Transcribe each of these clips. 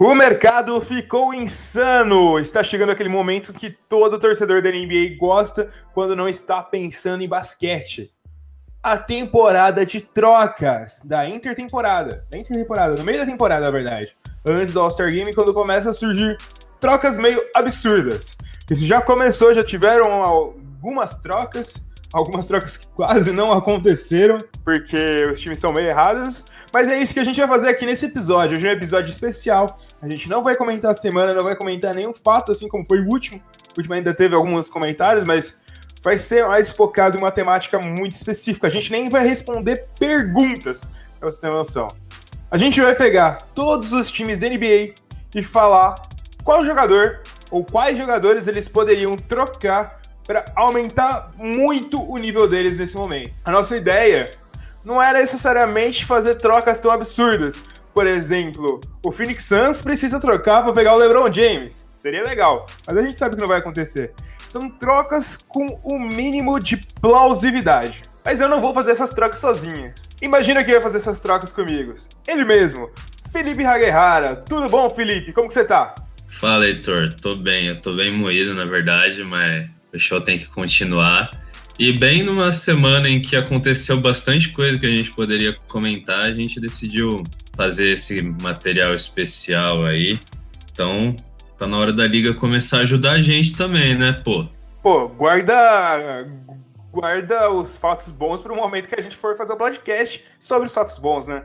O mercado ficou insano. Está chegando aquele momento que todo torcedor da NBA gosta quando não está pensando em basquete. A temporada de trocas da intertemporada. Da intertemporada, no meio da temporada, na verdade. Antes do All-Star Game, quando começa a surgir trocas meio absurdas. Isso já começou, já tiveram algumas trocas algumas trocas que quase não aconteceram, porque os times estão meio errados. Mas é isso que a gente vai fazer aqui nesse episódio. Hoje é um episódio especial. A gente não vai comentar a semana, não vai comentar nenhum fato, assim como foi o último. O último ainda teve alguns comentários, mas vai ser mais focado em uma temática muito específica. A gente nem vai responder perguntas, pra você ter noção. A gente vai pegar todos os times da NBA e falar qual jogador ou quais jogadores eles poderiam trocar para aumentar muito o nível deles nesse momento. A nossa ideia não era necessariamente fazer trocas tão absurdas. Por exemplo, o Phoenix Suns precisa trocar para pegar o LeBron James. Seria legal, mas a gente sabe que não vai acontecer. São trocas com o mínimo de plausibilidade. Mas eu não vou fazer essas trocas sozinho. Imagina quem vai fazer essas trocas comigo. Ele mesmo, Felipe Haguerrara. Tudo bom, Felipe? Como que você tá? Fala, Heitor. Tô bem. Eu tô bem moído, na verdade, mas o show tem que continuar. E bem numa semana em que aconteceu bastante coisa que a gente poderia comentar, a gente decidiu fazer esse material especial aí. Então, tá na hora da liga começar a ajudar a gente também, né, pô? Pô, guarda guarda os fatos bons para o momento que a gente for fazer o podcast sobre os fatos bons, né?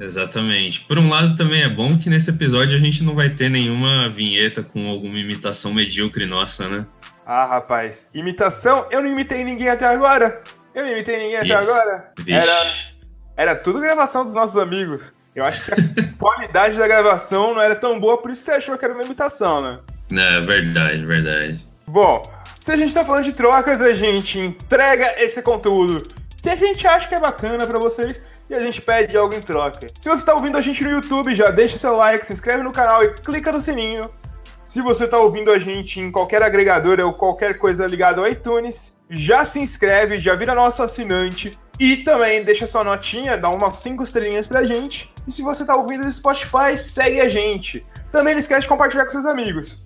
Exatamente. Por um lado, também é bom que nesse episódio a gente não vai ter nenhuma vinheta com alguma imitação medíocre nossa, né? Ah, rapaz, imitação? Eu não imitei ninguém até agora. Eu não imitei ninguém até agora. Era, era tudo gravação dos nossos amigos. Eu acho que a qualidade da gravação não era tão boa, por isso você achou que era uma imitação, né? É verdade, verdade. Bom, se a gente tá falando de trocas, a gente entrega esse conteúdo que a gente acha que é bacana para vocês e a gente pede algo em troca. Se você tá ouvindo a gente no YouTube, já deixa seu like, se inscreve no canal e clica no sininho se você está ouvindo a gente em qualquer agregador ou qualquer coisa ligada ao iTunes, já se inscreve, já vira nosso assinante e também deixa sua notinha, dá umas 5 estrelinhas pra gente. E se você está ouvindo no Spotify, segue a gente. Também não esquece de compartilhar com seus amigos.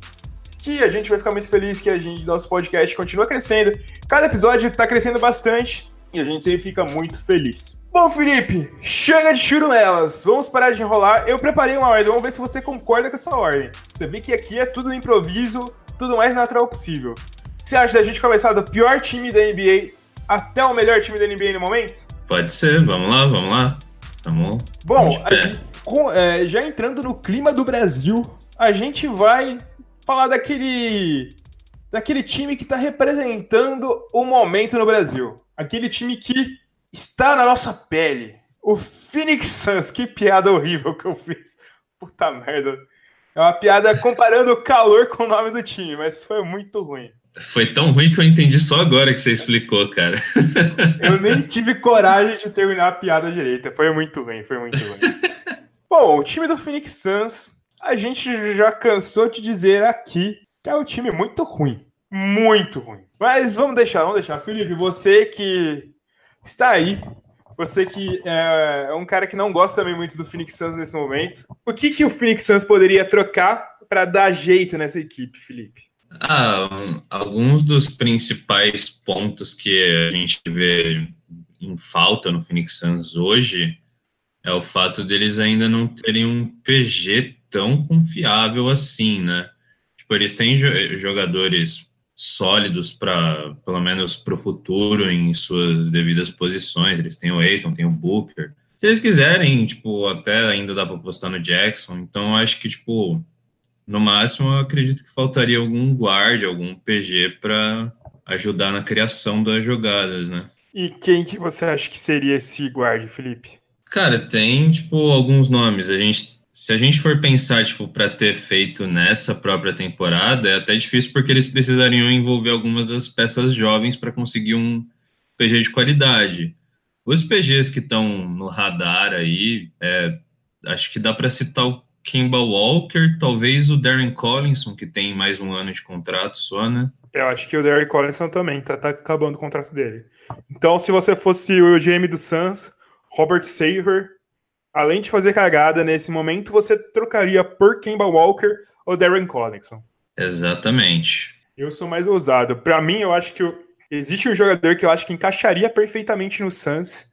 Que a gente vai ficar muito feliz que a gente, nosso podcast continua crescendo. Cada episódio está crescendo bastante e a gente sempre fica muito feliz. Bom, Felipe, chega de churumelas. Vamos parar de enrolar. Eu preparei uma ordem, vamos ver se você concorda com essa ordem. Você vê que aqui é tudo improviso, tudo mais natural possível. O que você acha da gente começar do pior time da NBA até o melhor time da NBA no momento? Pode ser, vamos lá, vamos lá. Tamo, Bom, gente, com, é, já entrando no clima do Brasil, a gente vai falar daquele daquele time que está representando o momento no Brasil. Aquele time que está na nossa pele. O Phoenix Suns, que piada horrível que eu fiz. Puta merda. É uma piada comparando o calor com o nome do time, mas foi muito ruim. Foi tão ruim que eu entendi só agora que você explicou, cara. Eu nem tive coragem de terminar a piada direita. Foi muito ruim, foi muito ruim. Bom, o time do Phoenix Suns, a gente já cansou de dizer aqui que é um time muito ruim. Muito ruim. Mas vamos deixar, vamos deixar. Felipe, você que está aí. Você que é, é um cara que não gosta também muito do Phoenix Suns nesse momento. O que, que o Phoenix Suns poderia trocar para dar jeito nessa equipe, Felipe? Ah, alguns dos principais pontos que a gente vê em falta no Phoenix Suns hoje é o fato deles ainda não terem um PG tão confiável assim, né? Tipo, eles têm jogadores sólidos para, pelo menos para o futuro, em suas devidas posições. Eles têm o Aiton, tem o Booker. Se eles quiserem, tipo, até ainda dá para apostar no Jackson. Então, acho que, tipo, no máximo, eu acredito que faltaria algum guard, algum PG para ajudar na criação das jogadas, né? E quem que você acha que seria esse guard, Felipe? Cara, tem, tipo, alguns nomes. A gente se a gente for pensar, tipo, para ter feito nessa própria temporada, é até difícil porque eles precisariam envolver algumas das peças jovens para conseguir um PG de qualidade. Os PGs que estão no radar aí, é, acho que dá para citar o Kimba Walker, talvez o Darren Collinson, que tem mais um ano de contrato só, né? Eu acho que o Darren Collinson também, tá, tá acabando o contrato dele. Então, se você fosse o GM do Suns, Robert Saver além de fazer cagada nesse momento, você trocaria por Kemba Walker ou Darren Collison? Exatamente. Eu sou mais ousado. Para mim, eu acho que eu... existe um jogador que eu acho que encaixaria perfeitamente no Suns.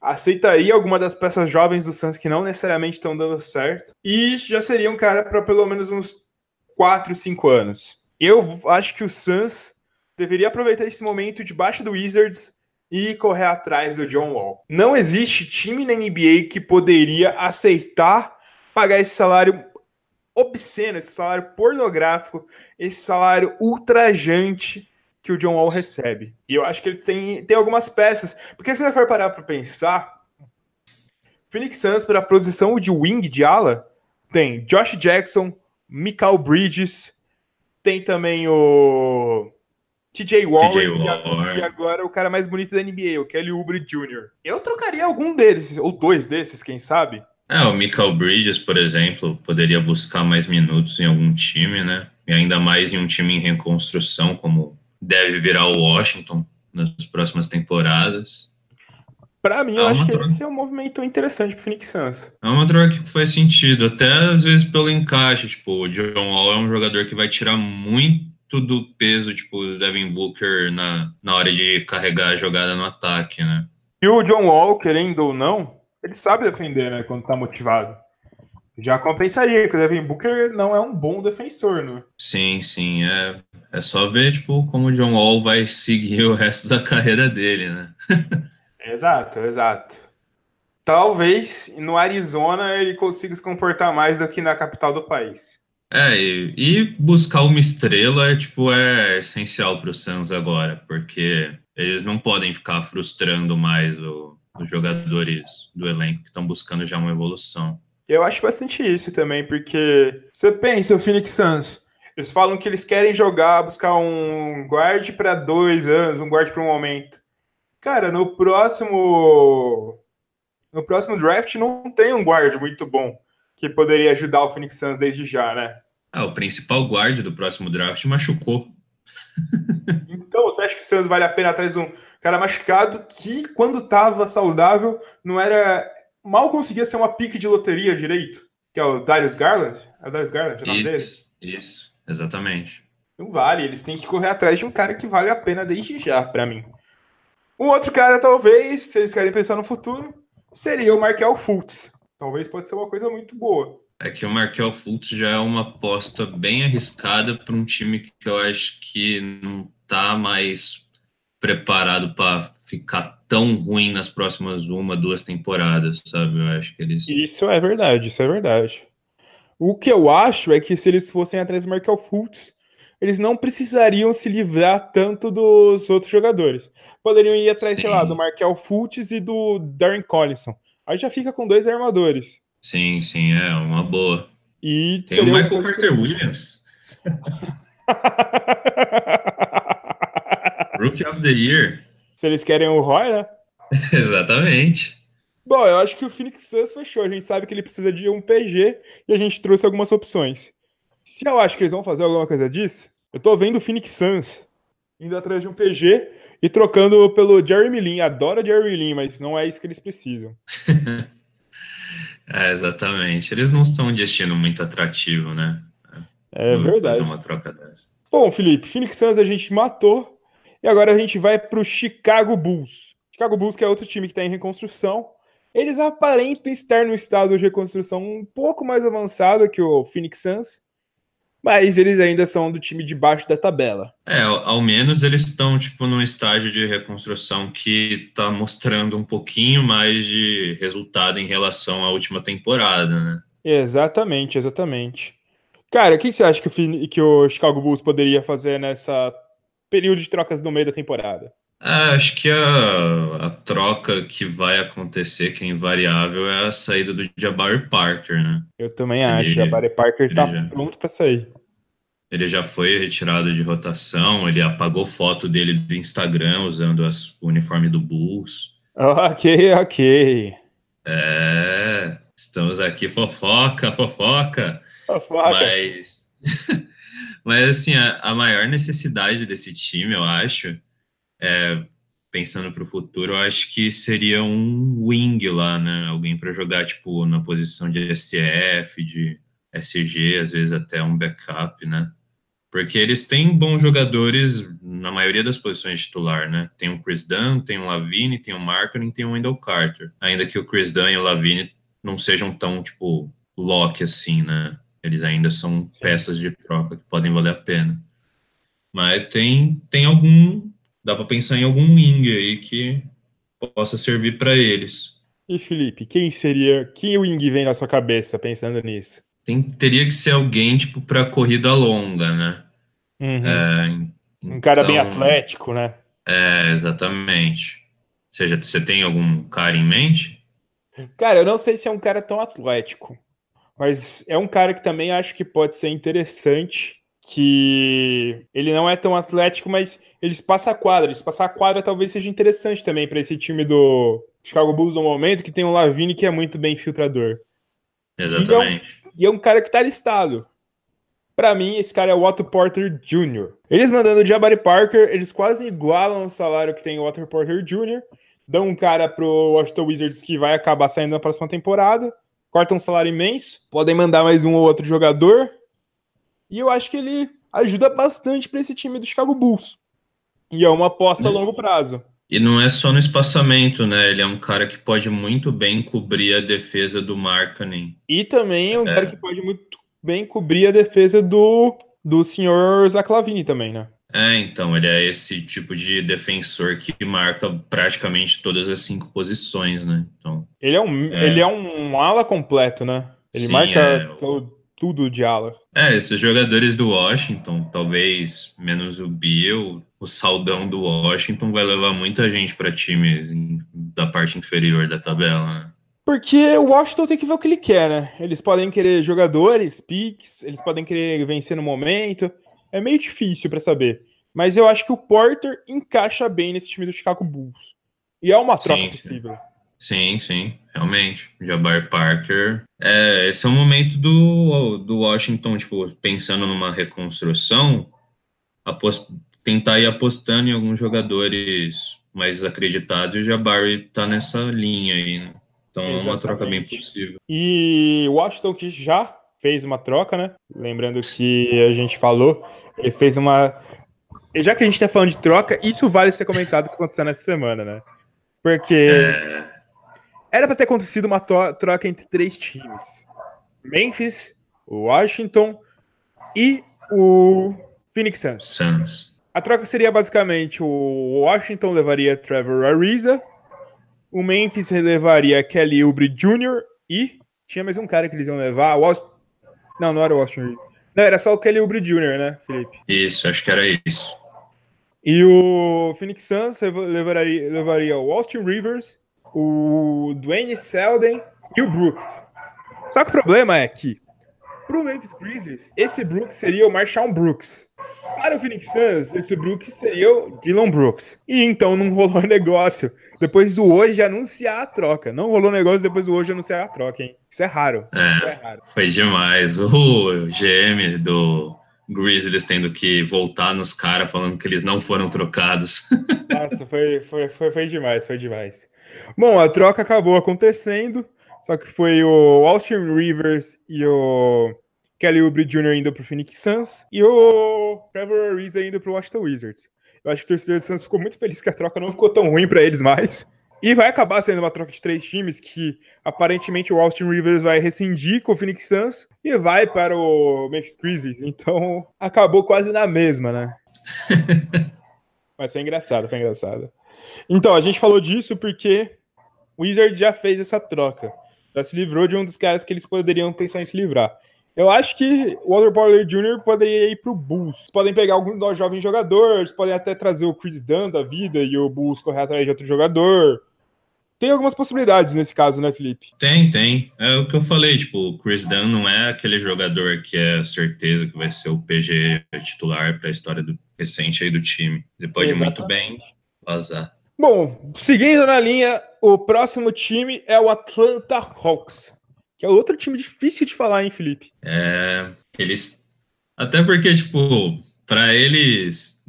Aceitaria alguma das peças jovens do Suns que não necessariamente estão dando certo. E já seria um cara para pelo menos uns 4, 5 anos. Eu acho que o Suns deveria aproveitar esse momento debaixo do Wizards e correr atrás do John Wall. Não existe time na NBA que poderia aceitar pagar esse salário obsceno, esse salário pornográfico, esse salário ultrajante que o John Wall recebe. E eu acho que ele tem, tem algumas peças. Porque se você for parar para pensar, Phoenix Suns para a posição de wing de ala tem Josh Jackson, Michael Bridges, tem também o TJ Warren e, agora o cara mais bonito da NBA, o Kelly Oubre Jr. Eu trocaria algum deles, ou dois desses, quem sabe? É, o Michael Bridges, por exemplo, poderia buscar mais minutos em algum time, né? E ainda mais em um time em reconstrução, como deve virar o Washington nas próximas temporadas. Para mim, é eu acho que troca... esse é um movimento interessante pro Phoenix Suns. É uma troca que faz sentido, até às vezes pelo encaixe. Tipo, o John Wall é um jogador que vai tirar muito do peso, tipo, do Devin Booker na, na hora de carregar a jogada no ataque, né? E o John Wall, querendo ou não, ele sabe defender, né, quando tá motivado. Já compensaria, que o Devin Booker não é um bom defensor, né? Sim, sim. É, é só ver, tipo, como o John Wall vai seguir o resto da carreira dele, né? exato, exato. Talvez no Arizona ele consiga se comportar mais do que na capital do país. É, e, buscar uma estrela é tipo é essencial para o Suns agora, porque eles não podem ficar frustrando mais o, os jogadores do elenco que estão buscando já uma evolução. Eu acho bastante isso também, porque você pensa o Phoenix Suns, eles falam que eles querem jogar, buscar um guard para dois anos, um guard para um momento. Cara, no próximo no próximo draft não tem um guard muito bom que poderia ajudar o Phoenix Suns desde já, né? Ah, o principal guard do próximo draft machucou. então, você acha que o Suns vale a pena atrás de um cara machucado que, quando estava saudável, não era. mal conseguia ser uma pique de loteria direito? Que é o Darius Garland? É o Darius Garland o nome isso, dele? Isso, exatamente. Não vale, eles têm que correr atrás de um cara que vale a pena desde já, para mim. Um outro cara, talvez, se eles querem pensar no futuro, seria o Markel Fultz. Talvez pode ser uma coisa muito boa. É que o Markel Fultz já é uma aposta bem arriscada para um time que eu acho que não está mais preparado para ficar tão ruim nas próximas uma, duas temporadas, sabe? Eu acho que eles. Isso é verdade, isso é verdade. O que eu acho é que se eles fossem atrás do Markel Fultz, eles não precisariam se livrar tanto dos outros jogadores. Poderiam ir atrás, Sim. sei lá, do Markel Fultz e do Darren Collison. Aí já fica com dois armadores. Sim, sim, é uma boa. E Tem o Michael Carter Williams. Rookie of the Year. Se eles querem o Roy, né? Exatamente. Bom, eu acho que o Phoenix Suns fechou. A gente sabe que ele precisa de um PG e a gente trouxe algumas opções. Se eu acho que eles vão fazer alguma coisa disso, eu tô vendo o Phoenix Suns indo atrás de um PG e trocando pelo Jeremy Lin. Adoro Jeremy Lin, mas não é isso que eles precisam. é, exatamente. Eles não são um destino muito atrativo, né? É verdade. Fazer uma troca dessa. Bom, Felipe, Phoenix Suns a gente matou e agora a gente vai para o Chicago Bulls. Chicago Bulls que é outro time que está em reconstrução. Eles aparentam estar no estado de reconstrução um pouco mais avançado que o Phoenix Suns, mas eles ainda são do time de baixo da tabela. É, ao menos eles estão tipo num estágio de reconstrução que está mostrando um pouquinho mais de resultado em relação à última temporada, né? Exatamente, exatamente. Cara, o que você acha que o, que o Chicago Bulls poderia fazer nessa período de trocas no meio da temporada? É, acho que a, a, troca que vai acontecer, que é invariável, é a saída do Jabari Parker, né? Eu também ele, acho. Jabari Parker tá já, pronto para sair. Ele já foi retirado de rotação, ele apagou foto dele do Instagram usando as, o uniforme do Bulls. Ok, ok. É, estamos aqui fofoca, fofoca. Fofoca. Mas, mas assim, a, a maior necessidade desse time, eu acho, é, pensando para o futuro, eu acho que seria um wing lá, né? Alguém para jogar, tipo, na posição de STF, de SG, às vezes até um backup, né? Porque eles têm bons jogadores na maioria das posições de titular, né? Tem o Chris Dunn, tem o Lavine, tem o Markkinen, tem o Wendell Carter. Ainda que o Chris Dunn e o Lavine não sejam tão, tipo, lock assim, né? Eles ainda são Sim. peças de troca que podem valer a pena. Mas tem, tem algum. Dá para pensar em algum wing aí que possa servir para eles. E Felipe, quem seria. Que wing vem na sua cabeça pensando nisso? Tem, teria que ser alguém, tipo, para corrida longa, né? Uhum. É, um cara bem então atlético, né? É, exatamente. Ou seja, você tem algum cara em mente? Cara, eu não sei se é um cara tão atlético. Mas é um cara que também acho que pode ser interessante. Que ele não é tão atlético, mas ele passa a quadra. Ele passa a quadra talvez seja interessante também para esse time do Chicago Bulls no momento, que tem um Lavine que é muito bem filtrador. Exatamente. E é um, e é um cara que tá listado. Para mim, esse cara é o Otto Porter Jr. Eles mandando o Jabari Parker, eles quase igualam o salário que tem o Otto Porter Jr. Dão um cara pro Washington Wizards que vai acabar saindo na próxima temporada cortam um salário imenso, podem mandar mais um ou outro jogador. E eu acho que ele ajuda bastante para esse time do Chicago Bulls. E é uma aposta a longo prazo. E não é só no espaçamento, né? Ele é um cara que pode muito bem cobrir a defesa do Markkanen. E também é um é. cara que pode muito bem cobrir a defesa do, do senhor Zaclavini também, né? É, então, ele é esse tipo de defensor que marca praticamente todas as cinco posições, né? Então, ele é um, é... Ele é um ala completo, né? Ele Sim, marca é... tudo de ala. É, esses jogadores do Washington, talvez menos o Bill, o saldão do Washington vai levar muita gente para times da parte inferior da tabela, né? Porque o Washington tem que ver o que ele quer, né? Eles podem querer jogadores, picks, eles podem querer vencer no momento é meio difícil para saber. Mas eu acho que o Porter encaixa bem nesse time do Chicago Bulls. E é uma troca sim, possível. Sim, sim, realmente. Jabbar Parker. É, esse é o momento do, do Washington, tipo, pensando numa reconstrução, apost, tentar ir apostando em alguns jogadores mais acreditados e o Jabari tá nessa linha aí, né? Então Exatamente. é uma troca bem possível. E Washington que já fez uma troca, né? Lembrando que a gente falou, ele fez uma. Já que a gente tá falando de troca, isso vale ser comentado o que aconteceu nessa semana, né? Porque é... era para ter acontecido uma troca entre três times: Memphis, Washington e o Phoenix Suns. Suns. A troca seria basicamente o Washington levaria Trevor Ariza, o Memphis levaria Kelly Oubre Jr. e tinha mais um cara que eles iam levar, não, não era o Reeves. Não, era só o Kelly Oubre Jr., né, Felipe? Isso, acho que era isso. E o Phoenix Suns levaria, levaria o Austin Rivers, o Dwayne Selden e o Brooks. Só que o problema é que, pro Memphis Grizzlies, esse Brooks seria o Marshall Brooks. Para o Phoenix Suns, esse Brooks seria o Dylan Brooks. E então não rolou negócio. Depois do hoje anunciar a troca. Não rolou negócio depois do hoje anunciar a troca, hein? Isso é raro. É, Isso é raro. Foi demais. O GM do Grizzlies tendo que voltar nos caras falando que eles não foram trocados. Nossa, foi, foi, foi, foi demais, foi demais. Bom, a troca acabou acontecendo. Só que foi o Austin Rivers e o Kelly Oubre Jr. indo pro Phoenix Suns e o Trevor Ariza indo pro Washington Wizards. Eu acho que o torcedor do Suns ficou muito feliz que a troca não ficou tão ruim para eles mais. E vai acabar sendo uma troca de três times que aparentemente o Austin Rivers vai rescindir com o Phoenix Suns e vai para o Memphis Grizzlies. Então acabou quase na mesma, né? Mas foi engraçado, foi engraçado. Então, a gente falou disso porque o Wizard já fez essa troca. Já se livrou de um dos caras que eles poderiam pensar em se livrar. Eu acho que o Walter Porter Jr. poderia ir para o Bulls. Podem pegar alguns dos jovens jogadores, podem até trazer o Chris Dunn da vida e o Bulls correr atrás de outro jogador. Tem algumas possibilidades nesse caso, né, Felipe? Tem, tem. É o que eu falei, tipo, o Chris Dunn não é aquele jogador que é certeza que vai ser o PG titular para a história do recente aí do time. Ele pode Exatamente. muito bem vazar. Bom, seguindo na linha, o próximo time é o Atlanta Hawks. Que é outro time difícil de falar, hein, Felipe? É, eles. Até porque, tipo, para eles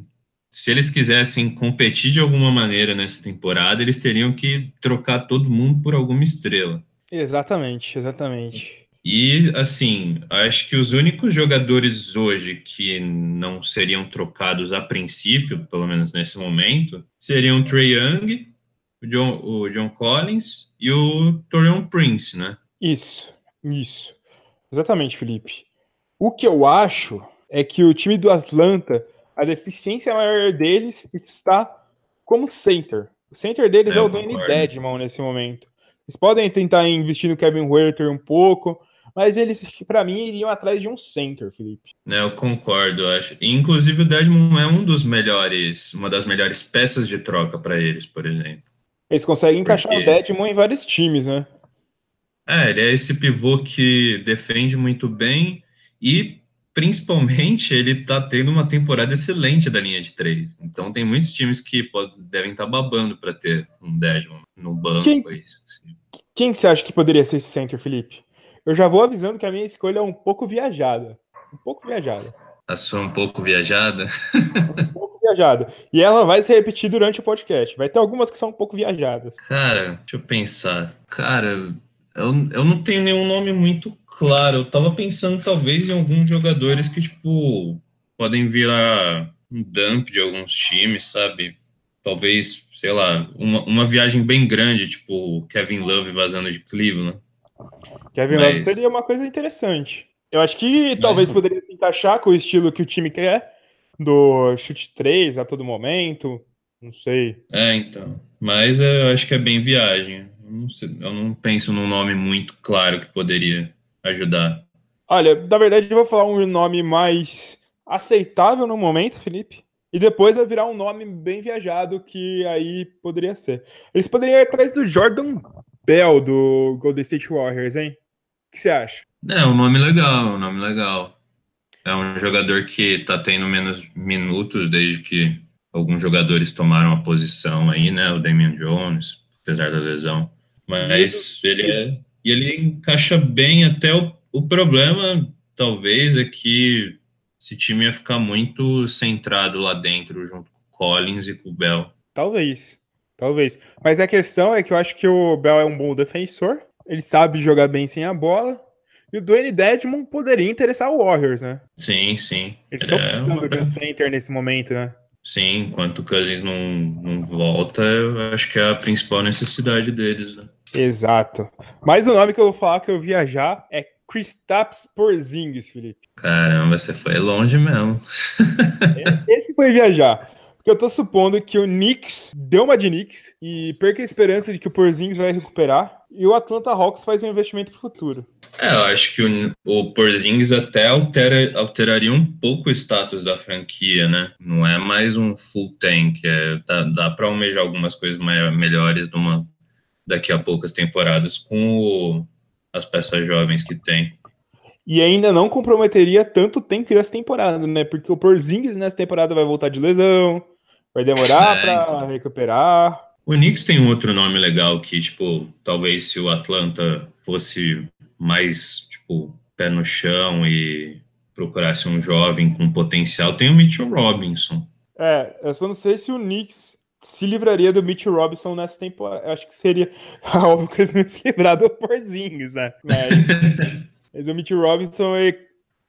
se eles quisessem competir de alguma maneira nessa temporada, eles teriam que trocar todo mundo por alguma estrela. Exatamente, exatamente. E, assim, acho que os únicos jogadores hoje que não seriam trocados a princípio, pelo menos nesse momento, seriam o Trey Young, o John, o John Collins e o Torian Prince, né? Isso, isso. Exatamente, Felipe. O que eu acho é que o time do Atlanta, a deficiência maior deles está como center. O center deles é, é o Danny Dedmon nesse momento. Eles podem tentar investir no Kevin Huerter um pouco, mas eles, para mim, iriam atrás de um center, Felipe. É, eu concordo, acho. Inclusive, o Desmond é um dos melhores, uma das melhores peças de troca para eles, por exemplo. Eles conseguem Porque... encaixar o Desmond em vários times, né? É, ele é esse pivô que defende muito bem e, principalmente, ele tá tendo uma temporada excelente da linha de três. Então, tem muitos times que pode, devem estar tá babando para ter um Desmond no banco. Quem, isso, assim. quem você acha que poderia ser esse center, Felipe? Eu já vou avisando que a minha escolha é um pouco viajada. Um pouco viajada. A sua um pouco viajada? um pouco viajada. E ela vai se repetir durante o podcast. Vai ter algumas que são um pouco viajadas. Cara, deixa eu pensar. Cara, eu, eu não tenho nenhum nome muito claro. Eu tava pensando talvez em alguns jogadores que, tipo, podem virar um dump de alguns times, sabe? Talvez, sei lá, uma, uma viagem bem grande, tipo Kevin Love vazando de Cleveland. Kevin Love seria uma coisa interessante. Eu acho que Mas... talvez poderia se encaixar com o estilo que o time quer, do chute 3 a todo momento. Não sei. É, então. Mas eu acho que é bem viagem. Eu não, sei, eu não penso num nome muito claro que poderia ajudar. Olha, na verdade, eu vou falar um nome mais aceitável no momento, Felipe. E depois vai virar um nome bem viajado que aí poderia ser. Eles poderiam ir atrás do Jordan Bell do Golden State Warriors, hein? O que você acha? É, um nome legal, um nome legal. É um jogador que tá tendo menos minutos desde que alguns jogadores tomaram a posição aí, né? O Damian Jones, apesar da lesão. Mas ele é. E ele encaixa bem até o, o problema, talvez, é que esse time ia ficar muito centrado lá dentro, junto com o Collins e com o Bell. Talvez. Talvez. Mas a questão é que eu acho que o Bell é um bom defensor ele sabe jogar bem sem a bola. E o Dwayne Dedmon poderia interessar o Warriors, né? Sim, sim. Eles estão é precisando uma... de um center nesse momento, né? Sim, enquanto o Cousins não, não volta, eu acho que é a principal necessidade deles, né? Exato. Mas o nome que eu vou falar que eu viajar é Kristaps Porzingis, Felipe. Caramba, você foi longe mesmo. Esse foi viajar. Porque eu tô supondo que o Knicks deu uma de Knicks e perca a esperança de que o Porzingis vai recuperar e o Atlanta Hawks faz um investimento futuro. É, eu acho que o, o Porzingis até altera, alteraria um pouco o status da franquia, né? Não é mais um full tank, é, dá, dá para almejar algumas coisas maior, melhores numa, daqui a poucas temporadas com o, as peças jovens que tem. E ainda não comprometeria tanto tempo nessa temporada, né? Porque o Porzingis nessa temporada vai voltar de lesão, vai demorar é, para então. recuperar. O Knicks tem um outro nome legal que, tipo, talvez se o Atlanta fosse mais, tipo, pé no chão e procurasse um jovem com potencial, tem o Mitchell Robinson. É, eu só não sei se o Knicks se livraria do Mitchell Robinson nessa temporada. Eu acho que seria óbvio que eles não se livrar do Porzingis, né? Mas, mas o Mitchell Robinson,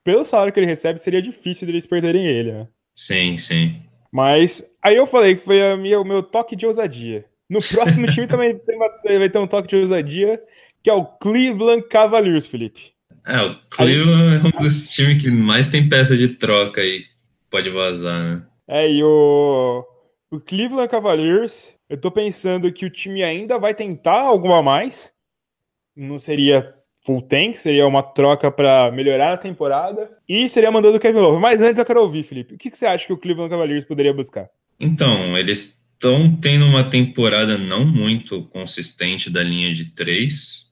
pelo salário que ele recebe, seria difícil deles perderem ele, né? Sim, sim. Mas aí eu falei que foi a minha, o meu toque de ousadia. No próximo time também uma, vai ter um toque de ousadia, que é o Cleveland Cavaliers, Felipe. É, o Cleveland aí, é um dos times que mais tem peça de troca aí. Pode vazar, né? É, e o, o Cleveland Cavaliers, eu tô pensando que o time ainda vai tentar algo a mais. Não seria full tank, seria uma troca para melhorar a temporada. E seria mandando o Kevin Love. Mas antes eu quero ouvir, Felipe. O que, que você acha que o Cleveland Cavaliers poderia buscar? Então, eles estão tendo uma temporada não muito consistente da linha de três.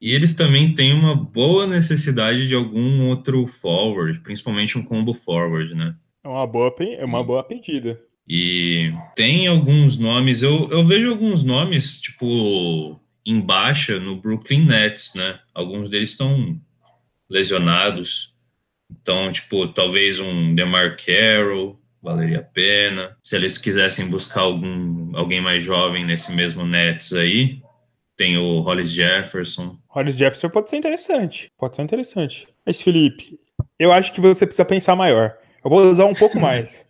E eles também têm uma boa necessidade de algum outro forward, principalmente um combo forward, né? É uma boa, é uma boa pedida. E tem alguns nomes, eu, eu vejo alguns nomes, tipo em baixa no Brooklyn Nets, né? Alguns deles estão lesionados. Então, tipo, talvez um DeMar Carroll, valeria a pena. Se eles quisessem buscar algum, alguém mais jovem nesse mesmo Nets aí, tem o Hollis Jefferson. Hollis Jefferson pode ser interessante. Pode ser interessante. Mas, Felipe, eu acho que você precisa pensar maior. Eu vou usar um pouco mais.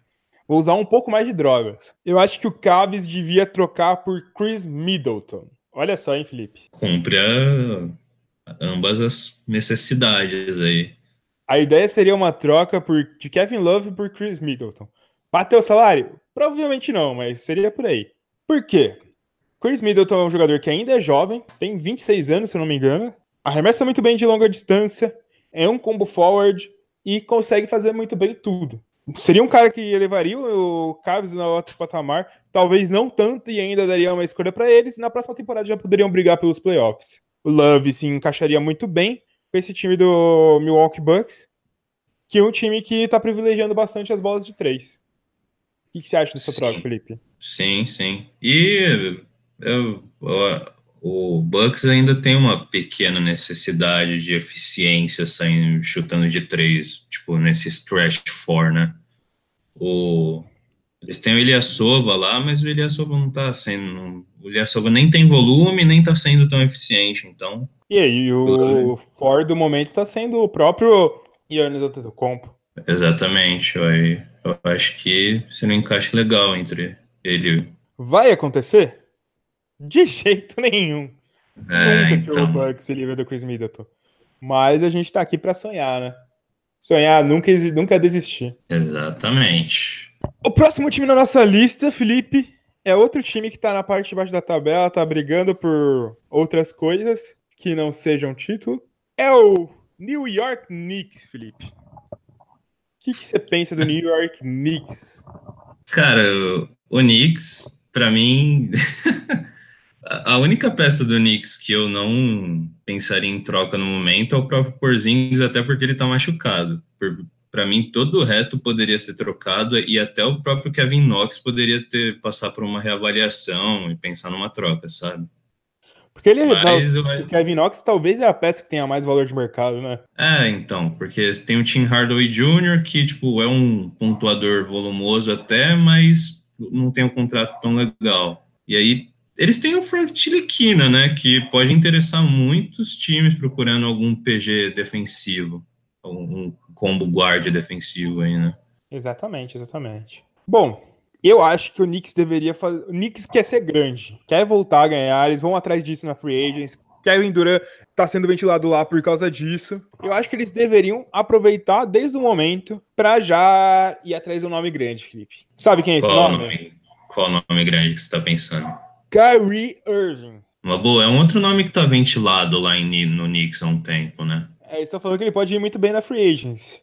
Vou usar um pouco mais de drogas. Eu acho que o Cavs devia trocar por Chris Middleton. Olha só, hein, Felipe? Cumpre a, ambas as necessidades aí. A ideia seria uma troca por, de Kevin Love por Chris Middleton. Bateu o salário? Provavelmente não, mas seria por aí. Por quê? Chris Middleton é um jogador que ainda é jovem, tem 26 anos, se eu não me engano, arremessa muito bem de longa distância, é um combo forward e consegue fazer muito bem tudo. Seria um cara que elevaria o Cavs no outro patamar, talvez não tanto e ainda daria uma escolha para eles, na próxima temporada já poderiam brigar pelos playoffs. O Love se encaixaria muito bem com esse time do Milwaukee Bucks, que é um time que está privilegiando bastante as bolas de três. O que, você acha dessa troca, Felipe? Sim, sim. E eu, o Bucks ainda tem uma pequena necessidade de eficiência saindo chutando de três, tipo nesse stretch four, né? O, eles têm o Ilyasova lá, mas o Ilyasova não tá sendo. O Ilyasova nem tem volume, nem tá sendo tão eficiente, então. E aí, o for do momento tá sendo o próprio Yannis Antetokounmpo. Exatamente, eu, eu acho que seria um encaixe legal entre ele. Vai acontecer? De jeito nenhum. É, Nunca então... que o então. Bucks se livra do Chris Middleton. Mas a gente tá aqui para sonhar, né? Sonhar, nunca, nunca desistir. Exatamente. O próximo time na nossa lista, Felipe, é outro time que tá na parte de baixo da tabela, tá brigando por outras coisas que não sejam título. É o New York Knicks, Felipe. O que, que você pensa do New York Knicks? Cara, o Knicks, para mim, A única peça do Knicks que eu não pensaria em troca no momento é o próprio Porzingis, até porque ele tá machucado. Para mim, todo o resto poderia ser trocado e até o próprio Kevin Knox poderia ter passar por uma reavaliação e pensar numa troca, sabe? Porque ele, Mas, não, o Kevin Knox talvez é a peça que tenha mais valor de mercado, né? É, então, porque tem o Tim Hardaway Jr., que, tipo, é um pontuador volumoso até, mas não tem um contrato tão legal. E aí eles têm o Frank Tiliquina, né, que pode interessar muitos times procurando algum PG defensivo, um combo guarda defensivo aí, né? Exatamente, exatamente. Bom, eu acho que o Knicks deveria fazer. O Knicks quer ser grande, quer voltar a ganhar, eles vão atrás disso na Free Agents. Kevin Durant tá sendo ventilado lá por causa disso. Eu acho que eles deveriam aproveitar desde o momento para já ir atrás do nome grande, Felipe. Sabe quem é esse Qual nome? nome? Qual nome grande que você tá pensando? Kyrie Irving. Uma boa, é um outro nome que tá ventilado lá em, no Knicks há um tempo, né? É, eles estão falando que ele pode ir muito bem na Free Agents.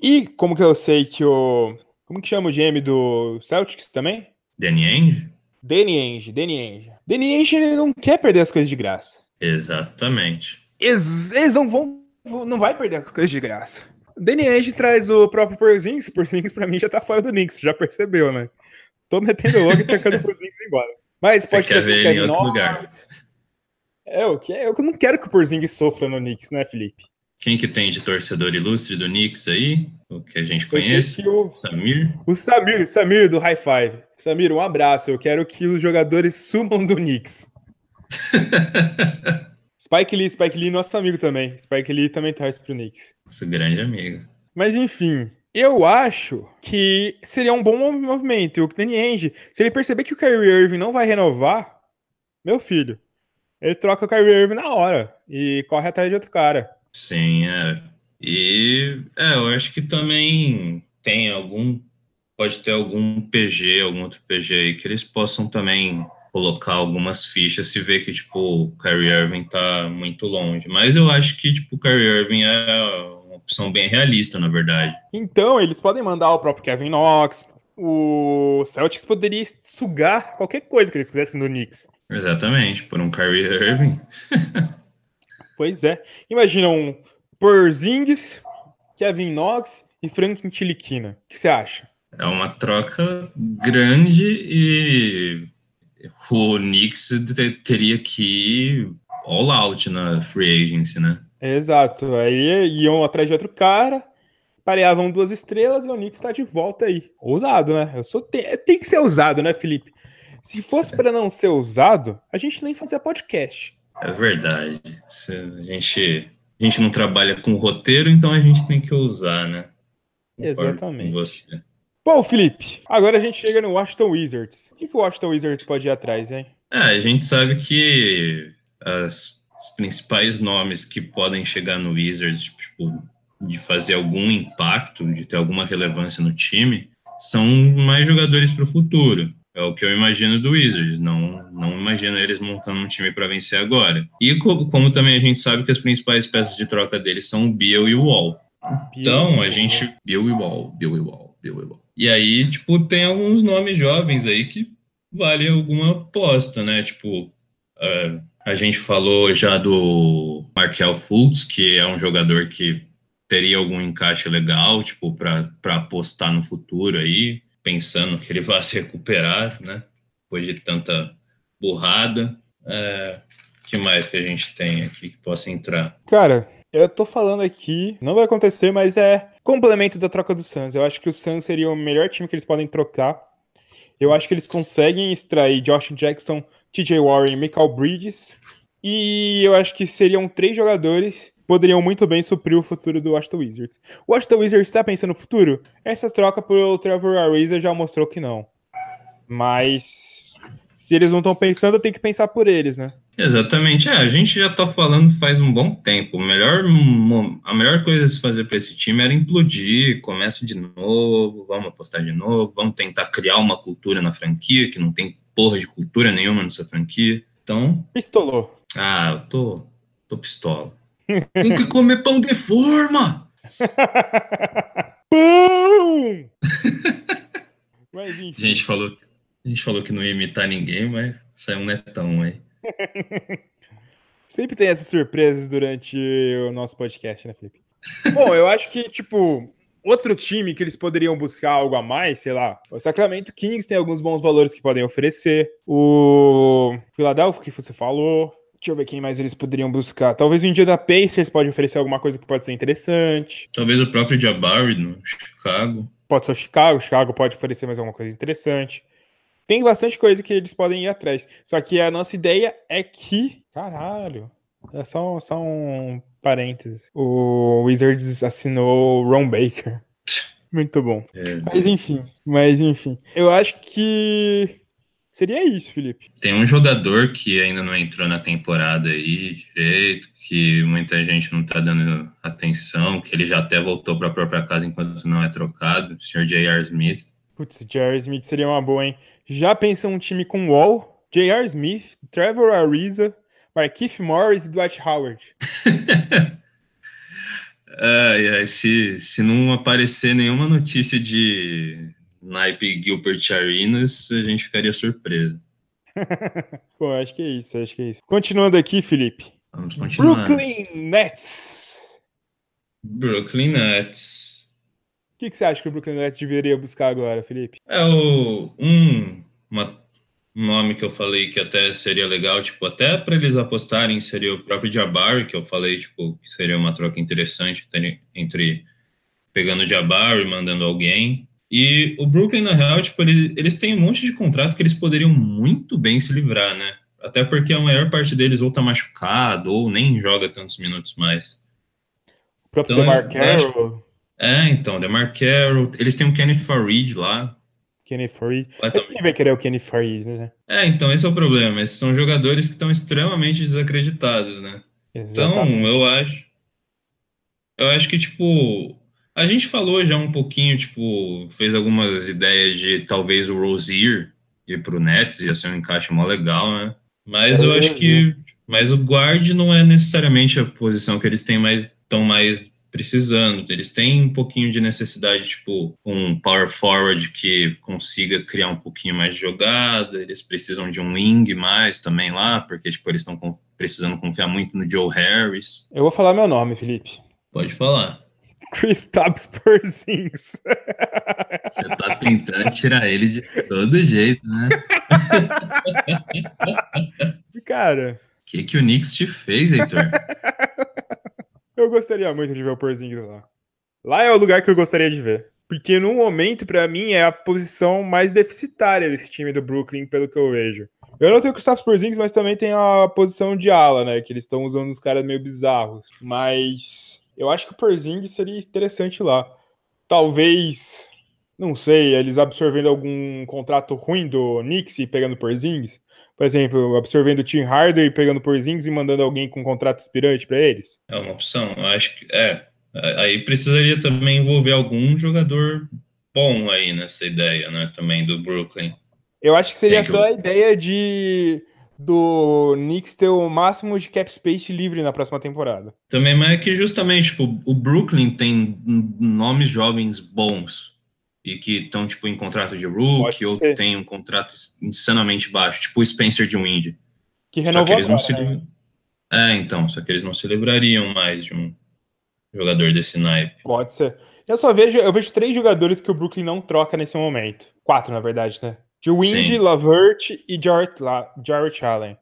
E como que eu sei que o. Como que chama o GM do Celtics também? Danny Ainge? Danny Ainge, Danny Ainge. Danny Ainge ele não quer perder as coisas de graça. Exatamente. Eles, eles não vão. Não vai perder as coisas de graça. Danny Ainge traz o próprio Porzingis. Porzingis pra mim já tá fora do Knicks, já percebeu, né? Tô metendo logo e tacando o Porzingis embora. Mas Você pode quer ver ele em outro lugar. É, eu, que, eu não quero que o Porzingis sofra no Knicks, né, Felipe? Quem que tem de torcedor ilustre do Knicks aí? O que a gente conhece? O, Samir? O Samir, Samir do High Five. Samir, um abraço. Eu quero que os jogadores sumam do Knicks. Spike Lee, Spike Lee, nosso amigo também. Spike Lee também traz pro Knicks. Nosso grande amigo. Mas enfim, eu acho que seria um bom movimento. E o Danny Ainge, se ele perceber que o Kyrie Irving não vai renovar, meu filho, ele troca o Kyrie Irving na hora e corre atrás de outro cara. Sim, é. E é, eu acho que também tem algum. Pode ter algum PG, algum outro PG aí que eles possam também colocar algumas fichas se ver que, tipo, o Kyrie Irving tá muito longe. Mas eu acho que, tipo, o Kyrie Irving é opção bem realista, na verdade. Então, eles podem mandar o próprio Kevin Knox. O Celtics poderia sugar qualquer coisa que eles quisessem do Knicks. Exatamente, por um Kyrie Irving. pois é. Imagina um Porzingis, Kevin Knox e Frank Tiliquina. O que você acha? É uma troca grande e o Knicks teria que ir all out na free agency, né? Exato. Aí iam atrás de outro cara pareavam duas estrelas e o Knicks está de volta aí. Ousado, né? Eu sou tem, tem que ser ousado, né, Felipe? Se fosse para não ser usado, a gente nem fazia podcast. É verdade. Se a gente, a gente não trabalha com roteiro, então a gente tem que usar, né? Exatamente. você. Bom, Felipe, agora a gente chega no Washington Wizards. O que, que o Washington Wizards pode ir atrás, hein? É, a gente sabe que as, os principais nomes que podem chegar no Wizards, tipo, de fazer algum impacto, de ter alguma relevância no time, são mais jogadores para o futuro. É o que eu imagino do Wizards. Não, não imagino eles montando um time para vencer agora. E co como também a gente sabe que as principais peças de troca deles são o Bill e o Wall. Então a gente. Bill e Wall, Bill e Wall, Bill e Wall. E aí, tipo, tem alguns nomes jovens aí que valem alguma aposta, né? Tipo, uh, a gente falou já do Markel Fultz, que é um jogador que teria algum encaixe legal, tipo, para apostar no futuro aí, pensando que ele vai se recuperar, né? Depois de tanta burrada. É, que mais que a gente tem aqui que possa entrar? Cara, eu tô falando aqui, não vai acontecer, mas é complemento da troca do Suns. Eu acho que o Suns seria o melhor time que eles podem trocar. Eu acho que eles conseguem extrair Josh Jackson, TJ Warren Michael Bridges. E eu acho que seriam três jogadores que poderiam muito bem suprir o futuro do Washington Wizards. O Washington Wizards está pensando no futuro? Essa troca pelo Trevor Ariza já mostrou que não. Mas se eles não estão pensando, tem que pensar por eles, né? Exatamente. É, a gente já tá falando faz um bom tempo. Melhor, a melhor coisa a se fazer para esse time era implodir, começa de novo, vamos apostar de novo, vamos tentar criar uma cultura na franquia, que não tem porra de cultura nenhuma nessa franquia. Então. Pistolou. Ah, eu tô, tô pistola. tem que comer pão de forma! pão! mas, enfim. A gente, falou, a gente falou que não ia imitar ninguém, mas saiu um netão aí. Sempre tem essas surpresas durante o nosso podcast, né, Felipe? Bom, eu acho que, tipo, outro time que eles poderiam buscar algo a mais, sei lá, o Sacramento Kings tem alguns bons valores que podem oferecer. O Philadelphia, que você falou. Deixa eu ver quem mais eles poderiam buscar. Talvez o Indiana Pacers pode oferecer alguma coisa que pode ser interessante. Talvez o próprio Jabari no Chicago. Pode ser o Chicago. O Chicago pode oferecer mais alguma coisa interessante. Tem bastante coisa que eles podem ir atrás. Só que a nossa ideia é que. Caralho. É só, só um parênteses. O Wizards assinou Ron Baker. Muito bom. É. Mas enfim, mas enfim. Eu acho que seria isso, Felipe. Tem um jogador que ainda não entrou na temporada aí direito, que muita gente não tá dando atenção, que ele já até voltou para a própria casa enquanto não é trocado, o Sr. J.R. Smith. Putz, J.R. Smith seria uma boa, hein? Já pensou um time com Wall, J.R. Smith, Trevor Ariza, Markif Morris e Dwight Howard? ai, ai, se, se não aparecer nenhuma notícia de naipe Gilbert Arenas, a gente ficaria surpreso. Pô, acho que é isso, acho que é isso. Continuando aqui, Felipe. Vamos continuar. Brooklyn Nets. Brooklyn Nets. O que, que, você acha que o Brooklyn Nets deveria buscar agora, Felipe? É o, um, uma, um nome que eu falei que até seria legal, tipo, até para eles apostarem seria o próprio Jabari, que eu falei, tipo, que seria uma troca interessante entre pegando o Jabari e mandando alguém. E o Brooklyn, na real, tipo, eles, eles têm um monte de contrato que eles poderiam muito bem se livrar, né? Até porque a maior parte deles ou tá machucado ou nem joga tantos minutos mais. O próprio então, DeMar Carroll é, então, DeMar Carroll, eles têm o Kenneth Farid lá. Kenneth Farid. Mas quem vai querer o Kenneth Farid, né? É, então, esse é o problema. Esses são jogadores que estão extremamente desacreditados, né? Exatamente. Então, eu acho. Eu acho que, tipo. A gente falou já um pouquinho, tipo, fez algumas ideias de talvez o Rozier ir pro Nets, ia ser um encaixe mó legal, né? Mas é, eu acho que. Mas o guard não é necessariamente a posição que eles têm mais, tão mais precisando. Eles têm um pouquinho de necessidade, tipo, um power forward que consiga criar um pouquinho mais de jogada. Eles precisam de um wing mais também lá, porque, tipo, eles estão precisando confiar muito no Joe Harris. Eu vou falar meu nome, Felipe. Pode falar. Kristaps Porzingis. Você tá tentando tirar ele de todo jeito, né? Cara. O que, que o Knicks te fez, Heitor? Eu gostaria muito de ver o Porzingis lá. Lá é o lugar que eu gostaria de ver. Porque no momento, para mim, é a posição mais deficitária desse time do Brooklyn, pelo que eu vejo. Eu não tenho o Kristaps Porzingis, mas também tem a posição de ala, né? Que eles estão usando os caras meio bizarros. Mas eu acho que o Porzingis seria interessante lá. Talvez, não sei, eles absorvendo algum contrato ruim do Knicks e pegando Porzingis. Por exemplo, absorvendo o Tim Harder e pegando Porzingis e mandando alguém com contrato aspirante para eles. É uma opção. Eu acho que é. Aí precisaria também envolver algum jogador bom aí nessa ideia, né? Também do Brooklyn. Eu acho que seria só a ideia de do Knicks ter o máximo de cap space livre na próxima temporada. Também, mas é que justamente tipo, o Brooklyn tem nomes jovens bons e que estão tipo em contrato de rookie ou tem um contrato insanamente baixo, tipo o Spencer de Wind. Que renovou que agora, se... né? É, então, só que eles não se livrariam mais de um jogador desse naipe. Pode ser. Eu só vejo, eu vejo três jogadores que o Brooklyn não troca nesse momento. Quatro, na verdade, né? De Wind, Lavert e Jarrett, La, Jarrett Allen.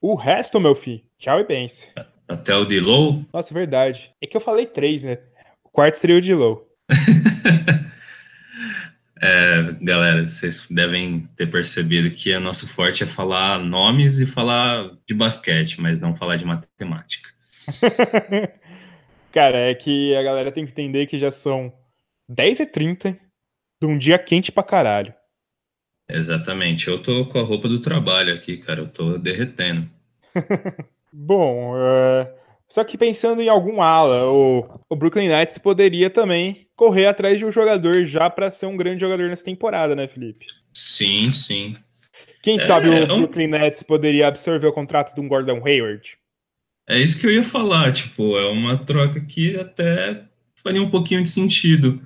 O resto, meu filho, tchau e pense. Até o D-Low? Nossa, verdade. É que eu falei três, né? O quarto seria o D-Low. é, galera, vocês devem ter percebido que o nosso forte é falar nomes e falar de basquete, mas não falar de matemática. Cara, é que a galera tem que entender que já são 10h30 de um dia quente pra caralho. Exatamente. Eu tô com a roupa do trabalho aqui, cara. Eu tô derretendo. Bom, é... só que pensando em algum ala, o, o Brooklyn Nets poderia também correr atrás de um jogador já para ser um grande jogador nessa temporada, né, Felipe? Sim, sim. Quem é, sabe o Brooklyn Nets poderia absorver o contrato de um Gordon Hayward? É isso que eu ia falar, tipo, é uma troca que até faria um pouquinho de sentido.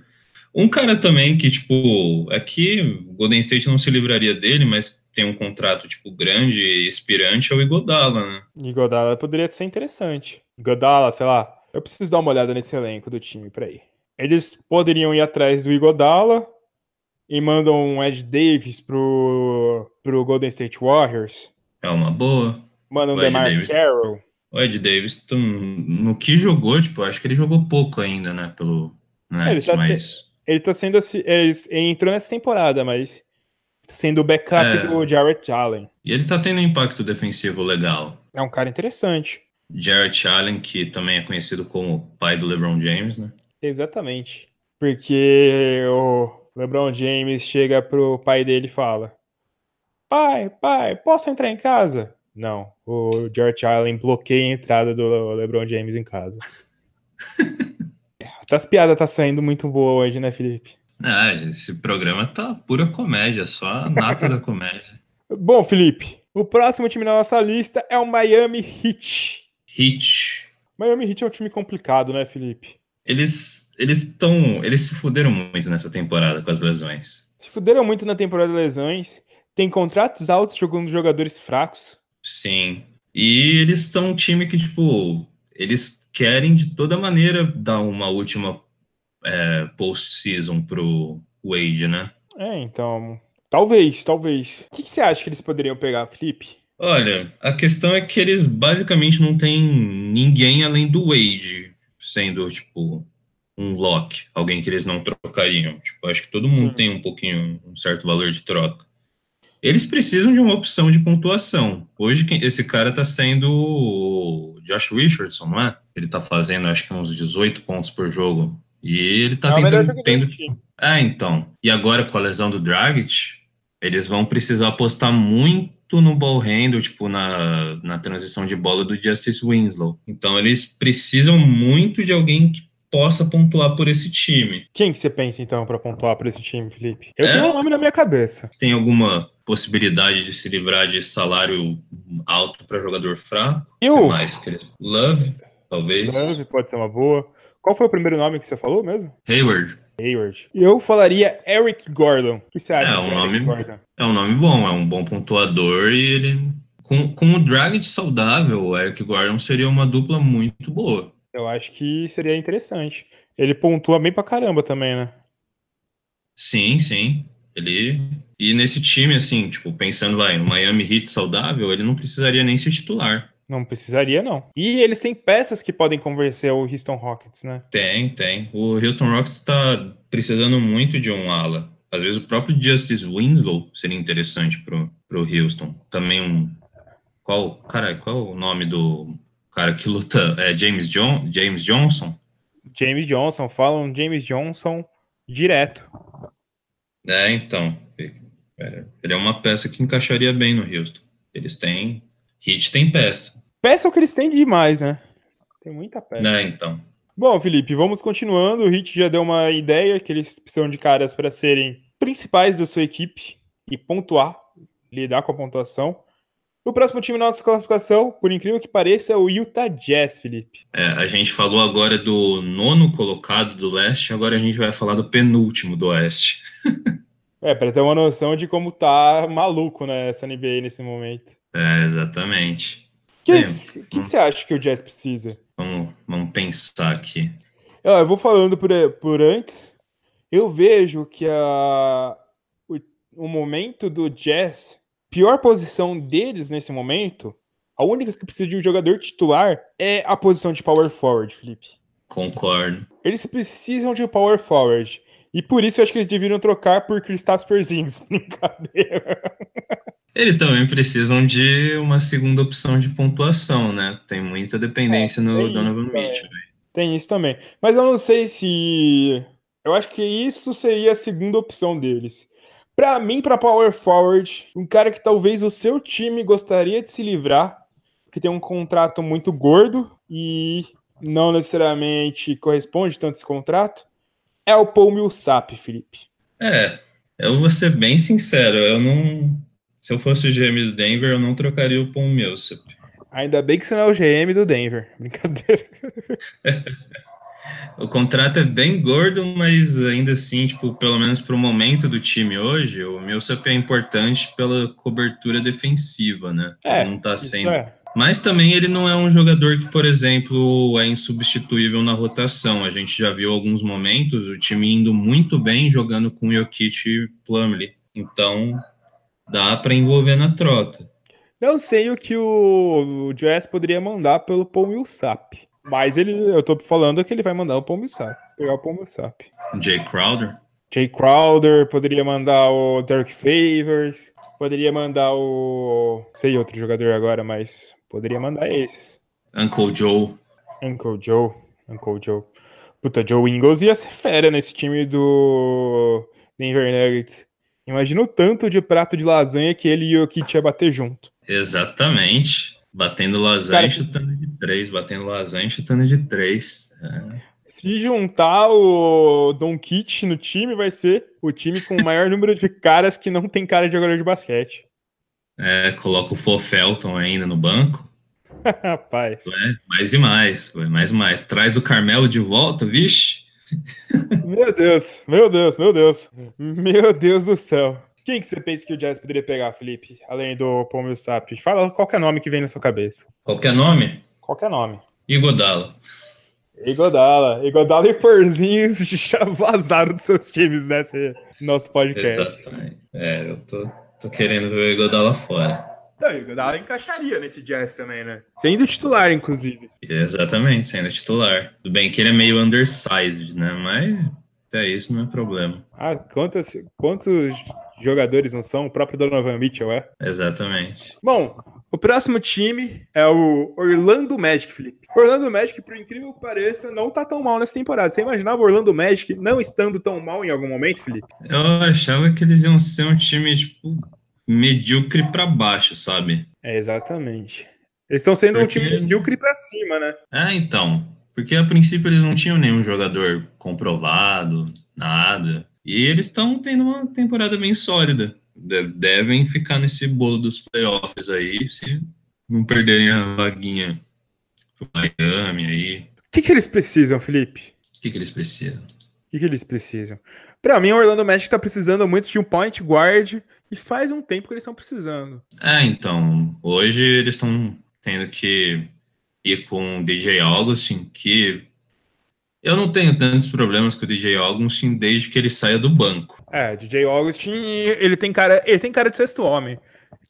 Um cara também que, tipo, aqui o Golden State não se livraria dele, mas tem um contrato, tipo, grande e expirante, é o Igodala, né? Igodala poderia ser interessante. Igodala, sei lá, eu preciso dar uma olhada nesse elenco do time, peraí. Eles poderiam ir atrás do Igodala e mandam um Ed Davis pro, pro Golden State Warriors. É uma boa. Mandam um DeMar Carroll. O Ed Davis, no que jogou, tipo, acho que ele jogou pouco ainda, né, pelo Nets, é, ele tá mas... Se, ele tá sendo assim, ele entrou nessa temporada, mas tá sendo o backup é. do Jarrett Allen. E ele tá tendo um impacto defensivo legal. É um cara interessante. Jarrett Allen, que também é conhecido como pai do LeBron James, né? Exatamente. Porque o LeBron James chega pro pai dele e fala: Pai, pai, posso entrar em casa? Não, o George Allen bloqueia a entrada do LeBron James em casa. As piadas tá saindo muito boa hoje, né, Felipe? Ah, esse programa tá pura comédia, só a nata da comédia. Bom, Felipe, o próximo time na nossa lista é o Miami Heat. Heat. Miami Heat é um time complicado, né, Felipe? Eles eles estão eles se fuderam muito nessa temporada com as lesões. Se fuderam muito na temporada de lesões. Tem contratos altos jogando jogadores fracos. Sim. E eles são um time que, tipo, eles querem de toda maneira dar uma última é, post-season pro Wade, né? É, então. Talvez, talvez. O que, que você acha que eles poderiam pegar, Felipe? Olha, a questão é que eles basicamente não têm ninguém além do Wade sendo, tipo, um lock, alguém que eles não trocariam. Tipo, acho que todo mundo Sim. tem um pouquinho, um certo valor de troca. Eles precisam de uma opção de pontuação. Hoje esse cara está sendo o Josh Richardson, não é? Ele está fazendo acho que uns 18 pontos por jogo. E ele é tentando. Tendo... É, então. E agora com a lesão do Dragic, eles vão precisar apostar muito no ball handle, tipo, na, na transição de bola do Justice Winslow. Então eles precisam muito de alguém que possa pontuar por esse time. Quem que você pensa então para pontuar por esse time, Felipe? Eu é, tenho um nome na minha cabeça. Tem alguma possibilidade de se livrar de salário alto para jogador fraco? Eu. mais, Love, talvez. Love pode ser uma boa. Qual foi o primeiro nome que você falou mesmo? Hayward. Hayward. Eu falaria Eric Gordon. O que você acha? É um nome, é um nome bom, é um bom pontuador e ele com, com o Dragic saudável, o Eric Gordon seria uma dupla muito boa. Eu acho que seria interessante. Ele pontua bem pra caramba também, né? Sim, sim. Ele. E nesse time, assim, tipo, pensando, vai, no Miami Heat saudável, ele não precisaria nem ser titular. Não precisaria, não. E eles têm peças que podem convencer o Houston Rockets, né? Tem, tem. O Houston Rockets tá precisando muito de um ala. Às vezes o próprio Justice Winslow seria interessante pro, pro Houston. Também um. Qual, cara, qual o nome do cara que luta? É James, John, James Johnson? James Johnson, falam James Johnson direto. É, então. Ele é uma peça que encaixaria bem no Houston. Eles têm. Hit tem peça. Peça é o que eles têm demais, né? Tem muita peça. É, então. Bom, Felipe, vamos continuando. O Hit já deu uma ideia que eles precisam de caras para serem principais da sua equipe e pontuar, lidar com a pontuação. O próximo time na nossa classificação, por incrível que pareça, é o Utah Jazz, Felipe. É, a gente falou agora do nono colocado do leste, agora a gente vai falar do penúltimo do oeste. é, para ter uma noção de como tá maluco né, essa NBA nesse momento. É, exatamente. O que, que, que, você acha que o Jazz precisa? Vamos, vamos pensar aqui. Eu vou falando por, por antes. Eu vejo que a, o, o momento do Jazz pior posição deles nesse momento, a única que precisa de um jogador titular é a posição de power forward, Felipe. Concordo. Eles precisam de power forward. E por isso eu acho que eles deveriam trocar por Kristaps Porzingis. Brincadeira. Eles também precisam de uma segunda opção de pontuação, né? Tem muita dependência é, no Donovan Mitchell. Tem isso também. Mas eu não sei se. Eu acho que isso seria a segunda opção deles. Para mim, para power forward, um cara que talvez o seu time gostaria de se livrar, que tem um contrato muito gordo e não necessariamente corresponde tanto esse contrato, é o Paul Millsap, Felipe. É, eu vou ser bem sincero, eu não. Se eu fosse o GM do Denver, eu não trocaria o Paul Millsap. Ainda bem que você não é o GM do Denver. Brincadeira. O contrato é bem gordo, mas ainda assim, tipo, pelo menos para o momento do time hoje, o Millsap é importante pela cobertura defensiva, né? É, não tá sendo. É. Mas também ele não é um jogador que, por exemplo, é insubstituível na rotação. A gente já viu alguns momentos o time indo muito bem jogando com Jokic e Plumlee. Então, dá para envolver na troca. Não sei o que o, o Jazz poderia mandar pelo Paul Millsap. Mas ele, eu tô falando que ele vai mandar o Pomissap. Pegar o Pomissap. Jay Crowder? Jay Crowder, poderia mandar o Dirk Favors, poderia mandar o. Sei outro jogador agora, mas poderia mandar esses. Uncle Joe. Uncle Joe. Uncle Joe. Puta, Joe Ingles ia ser fera nesse time do Denver Nuggets. Imagina o tanto de prato de lasanha que ele e o Kit ia bater junto. Exatamente. Batendo lasanha e chutando de três, batendo lasanha e chutando de três. É. Se juntar o Don Kit no time, vai ser o time com o maior número de caras que não tem cara de jogador de basquete. É, coloca o Fofelton ainda no banco. Rapaz. É, mais e mais, mais e mais. Traz o Carmelo de volta, vixe. Meu Deus, meu Deus, meu Deus. Meu Deus do céu. Quem que você pensa que o Jazz poderia pegar, Felipe? Além do Paul Millsap. Fala qualquer nome que vem na sua cabeça. Qualquer nome? Qualquer nome. Igodala. Igodala. Igodala e Porzinhos já vazaram dos seus times nesse nosso podcast. Exatamente. É, eu tô, tô querendo ver o Igodala fora. Não, o encaixaria nesse Jazz também, né? Sendo titular, inclusive. Exatamente, sendo titular. Tudo bem que ele é meio undersized, né? Mas até isso não é problema. Ah, quantos, quantos jogadores não são? O próprio Donovan Mitchell é? Exatamente. Bom, o próximo time é o Orlando Magic, Felipe. Orlando Magic, por incrível que pareça, não tá tão mal nessa temporada. Você imaginava o Orlando Magic não estando tão mal em algum momento, Felipe? Eu achava que eles iam ser um time, tipo, medíocre para baixo, sabe? É, exatamente. Eles estão sendo Porque... um time medíocre para cima, né? É, então. Porque a princípio eles não tinham nenhum jogador comprovado, nada. E eles estão tendo uma temporada bem sólida. Devem ficar nesse bolo dos playoffs aí, se não perderem a vaguinha pro Miami aí. O que, que eles precisam, Felipe? O que, que eles precisam? O que, que eles precisam? Para mim, o Orlando Magic tá precisando muito de um point guard e faz um tempo que eles estão precisando. É, então, hoje eles estão tendo que ir com o DJ Augustin, que eu não tenho tantos problemas com o DJ Augustin desde que ele saia do banco. É, DJ Augustin, ele tem cara, ele tem cara de sexto homem.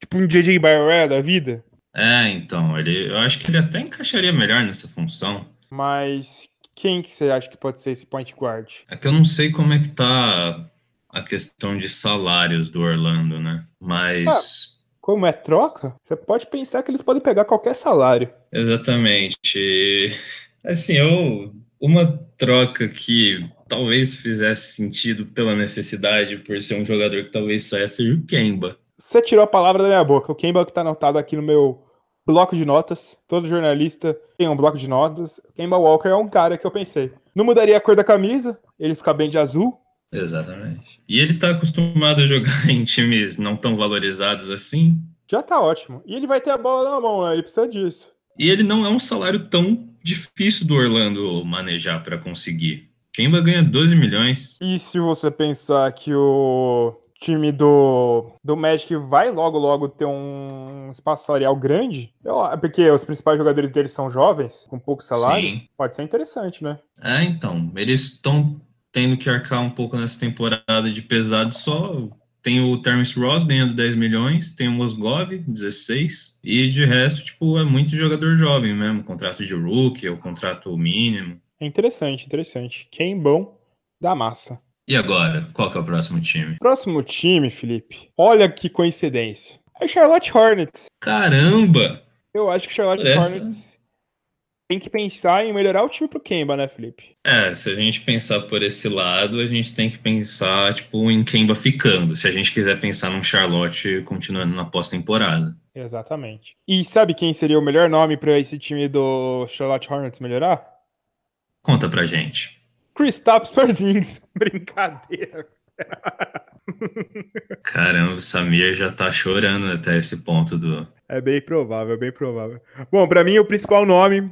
Tipo um DJ Barré da vida. É, então, ele, eu acho que ele até encaixaria melhor nessa função. Mas quem que você acha que pode ser esse point guard? É que eu não sei como é que tá a questão de salários do Orlando, né? Mas. Ah, como é troca, você pode pensar que eles podem pegar qualquer salário. Exatamente. Assim, eu. Uma troca que talvez fizesse sentido pela necessidade, por ser um jogador que talvez saia, seja o Kemba. Você tirou a palavra da minha boca. O Kemba que tá anotado aqui no meu bloco de notas. Todo jornalista tem um bloco de notas. Kemba Walker é um cara que eu pensei. Não mudaria a cor da camisa, ele fica bem de azul. Exatamente. E ele tá acostumado a jogar em times não tão valorizados assim. Já tá ótimo. E ele vai ter a bola na mão, né? Ele precisa disso. E ele não é um salário tão difícil do Orlando manejar para conseguir. Kemba ganha 12 milhões. E se você pensar que o time do, do Magic vai logo, logo ter um espaço salarial grande, eu, porque os principais jogadores deles são jovens, com pouco salário, Sim. pode ser interessante, né? É, então, eles estão tendo que arcar um pouco nessa temporada de pesado só. Tem o Terence Ross ganhando 10 milhões, tem o Mosgov, 16, e de resto, tipo, é muito jogador jovem mesmo, contrato de rookie, ou contrato mínimo. É interessante, interessante. Quem bom da massa. E agora, qual que é o próximo time? Próximo time, Felipe. Olha que coincidência. É Charlotte Hornets. Caramba! Eu acho que Charlotte Parece... Hornets tem que pensar em melhorar o time pro Kemba, né, Felipe? É, se a gente pensar por esse lado, a gente tem que pensar, tipo, em Kemba ficando. Se a gente quiser pensar num Charlotte continuando na pós-temporada. Exatamente. E sabe quem seria o melhor nome para esse time do Charlotte Hornets melhorar? Conta pra gente. Kristaps Porzingis. Brincadeira. Caramba, o Samir já tá chorando até esse ponto do. É bem provável, bem provável. Bom, para mim o principal nome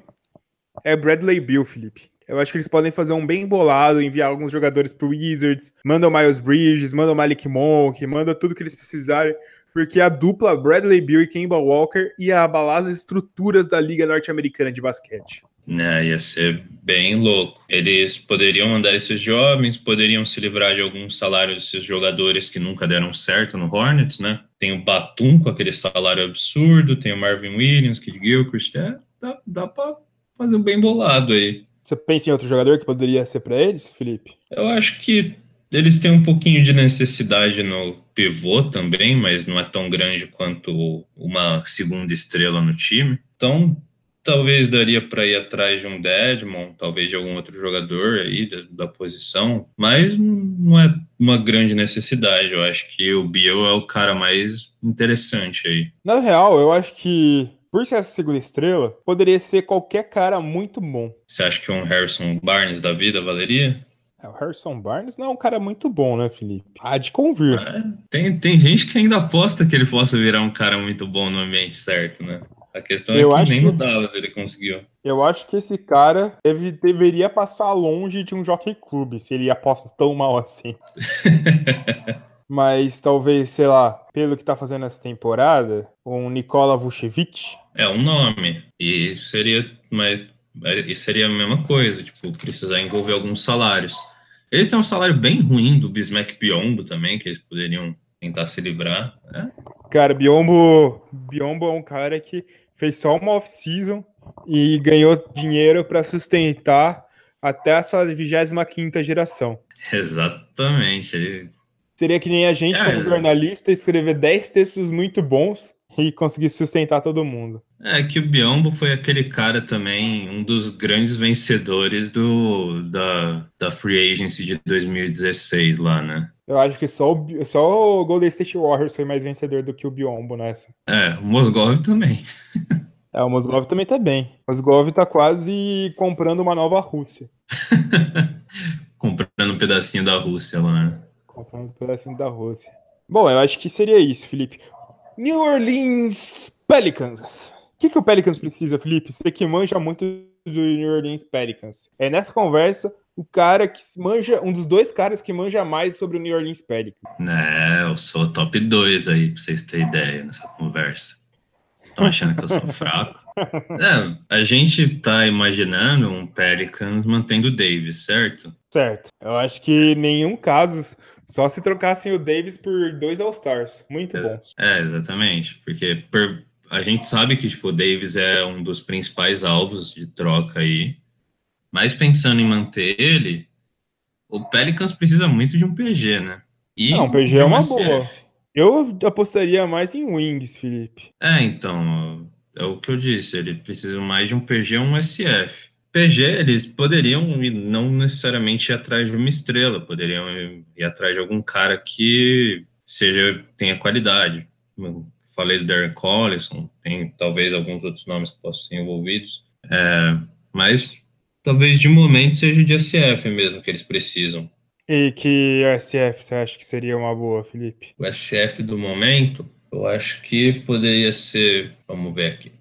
é Bradley Bill, Felipe. Eu acho que eles podem fazer um bem bolado, enviar alguns jogadores pro Wizards, manda o Miles Bridges, manda o Malik Monk, manda tudo que eles precisarem, porque a dupla Bradley Bill e Kemba Walker ia abalar as estruturas da Liga Norte-Americana de Basquete. É, ia ser bem louco. Eles poderiam mandar esses jovens, poderiam se livrar de alguns salários desses jogadores que nunca deram certo no Hornets, né? Tem o Batum com aquele salário absurdo, tem o Marvin Williams, Kid Gilchrist, é, dá, dá pra fazer um bem bolado aí. Você pensa em outro jogador que poderia ser para eles, Felipe? Eu acho que eles têm um pouquinho de necessidade no pivô também, mas não é tão grande quanto uma segunda estrela no time. Então, Talvez daria para ir atrás de um Deadmon, talvez de algum outro jogador aí da, da, posição, mas não é uma grande necessidade. Eu acho que o Biel é o cara mais interessante aí. Na real, eu acho que por ser essa segunda estrela, poderia ser qualquer cara muito bom. Você acha que um Harrison Barnes da vida valeria? É, o Harrison Barnes não é um cara muito bom, né, Felipe? Há de convir. É, tem, tem gente que ainda aposta que ele possa virar um cara muito bom no ambiente certo, né? A questão é eu é que nem que... no Dallas ele conseguiu. Eu acho que esse cara deve, deveria passar longe de um Jockey Club, se ele aposta tão mal assim. Mas talvez, sei lá, pelo que tá fazendo essa temporada, um Nikola Vucevic. É um nome. E seria, mas, e seria a mesma coisa, tipo, precisar envolver alguns salários. Eles têm um salário bem ruim do Bismack Biombo também, que eles poderiam tentar se livrar. Né? Cara, Biombo, Biombo é um cara que fez só uma off-season e ganhou dinheiro para sustentar até essa 25 geração. Exatamente. Ele... Seria que nem a gente, é, como jornalista, escrever 10 textos muito bons e conseguir sustentar todo mundo. É que o Biombo foi aquele cara também, um dos grandes vencedores do, da, da Free Agency de 2016 lá, né? Eu acho que só o, só o Golden State Warriors foi mais vencedor do que o Biombo nessa. É, o Mosgov também. é, o Mosgov também tá bem. O Mosgov tá quase comprando uma nova Rússia. comprando um pedacinho da Rússia lá, né? Comprando um pedacinho da Rússia. Bom, eu acho que seria isso, Felipe. New Orleans Pelicans. O que, que o Pelicans precisa, Felipe? Você que manja muito do New Orleans Pelicans. É nessa conversa o cara que manja, um dos dois caras que manja mais sobre o New Orleans Pelicans. É, eu sou o top 2 aí, pra vocês terem ideia nessa conversa. Estão achando que eu sou fraco? É, a gente tá imaginando um Pelicans mantendo o Davis, certo? Certo. Eu acho que nenhum caso, só se trocassem o Davis por dois All-Stars. Muito bom. É, exatamente. Porque por, a gente sabe que tipo, o Davis é um dos principais alvos de troca aí. Mas pensando em manter ele, o Pelicans precisa muito de um PG, né? E Não, PG é uma SF. boa. Eu apostaria mais em Wings, Felipe. É, então, é o que eu disse, ele precisa mais de um PG ou um SF. PG, eles poderiam ir, não necessariamente ir atrás de uma estrela, poderiam ir, ir atrás de algum cara que seja tenha qualidade. Eu falei do Darren Collison, tem talvez alguns outros nomes que possam ser envolvidos, é, mas talvez de momento seja de SF mesmo que eles precisam. E que SF você acha que seria uma boa, Felipe? O SF do momento, eu acho que poderia ser. Vamos ver aqui.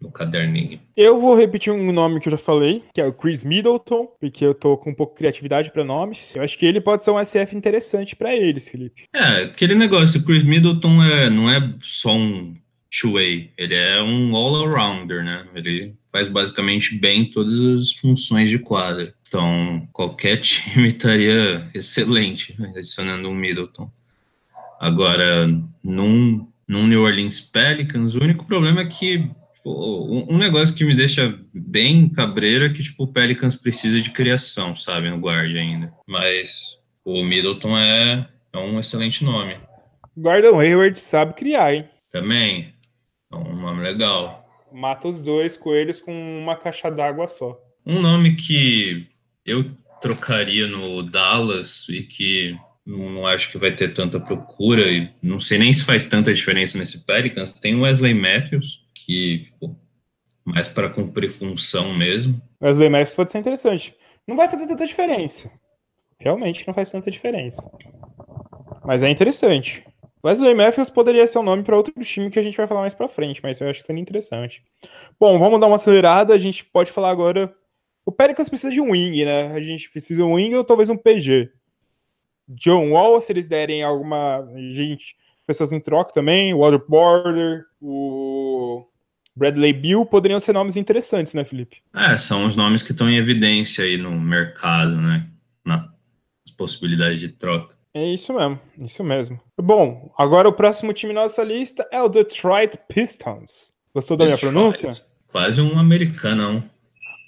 No caderninho. Eu vou repetir um nome que eu já falei, que é o Chris Middleton, porque eu tô com um pouco de criatividade para nomes. Eu acho que ele pode ser um SF interessante para eles, Felipe. É, aquele negócio, o Chris Middleton é, não é só um two-way, ele é um all-arounder, né? Ele faz basicamente bem todas as funções de quadra. Então, qualquer time estaria excelente adicionando um Middleton. Agora, num, num New Orleans Pelicans, o único problema é que pô, um negócio que me deixa bem cabreiro é que tipo, o Pelicans precisa de criação, sabe, no guard ainda. Mas o Middleton é, é um excelente nome. Gordon Hayward sabe criar, hein? Também. É um nome legal. Mata os dois coelhos com uma caixa d'água só. Um nome que eu trocaria no Dallas e que não acho que vai ter tanta procura e não sei nem se faz tanta diferença nesse Pelicans. Tem o Wesley Matthews, que pô, mais para cumprir função mesmo. Wesley Matthews pode ser interessante. Não vai fazer tanta diferença. Realmente não faz tanta diferença. Mas é interessante. Wesley Matthews poderia ser um nome para outro time que a gente vai falar mais para frente, mas eu acho que seria interessante. Bom, vamos dar uma acelerada. A gente pode falar agora. O Pelicans precisa de um wing, né? A gente precisa de um wing ou talvez um PG. John Wall, se eles derem alguma gente, pessoas em troca também, o Waterboarder, o Bradley Bill, poderiam ser nomes interessantes, né, Felipe? É, são os nomes que estão em evidência aí no mercado, né? Nas possibilidades de troca. É isso mesmo, isso mesmo. Bom, agora o próximo time na nossa lista é o Detroit Pistons. Gostou da Detroit. minha pronúncia? Quase um americanão.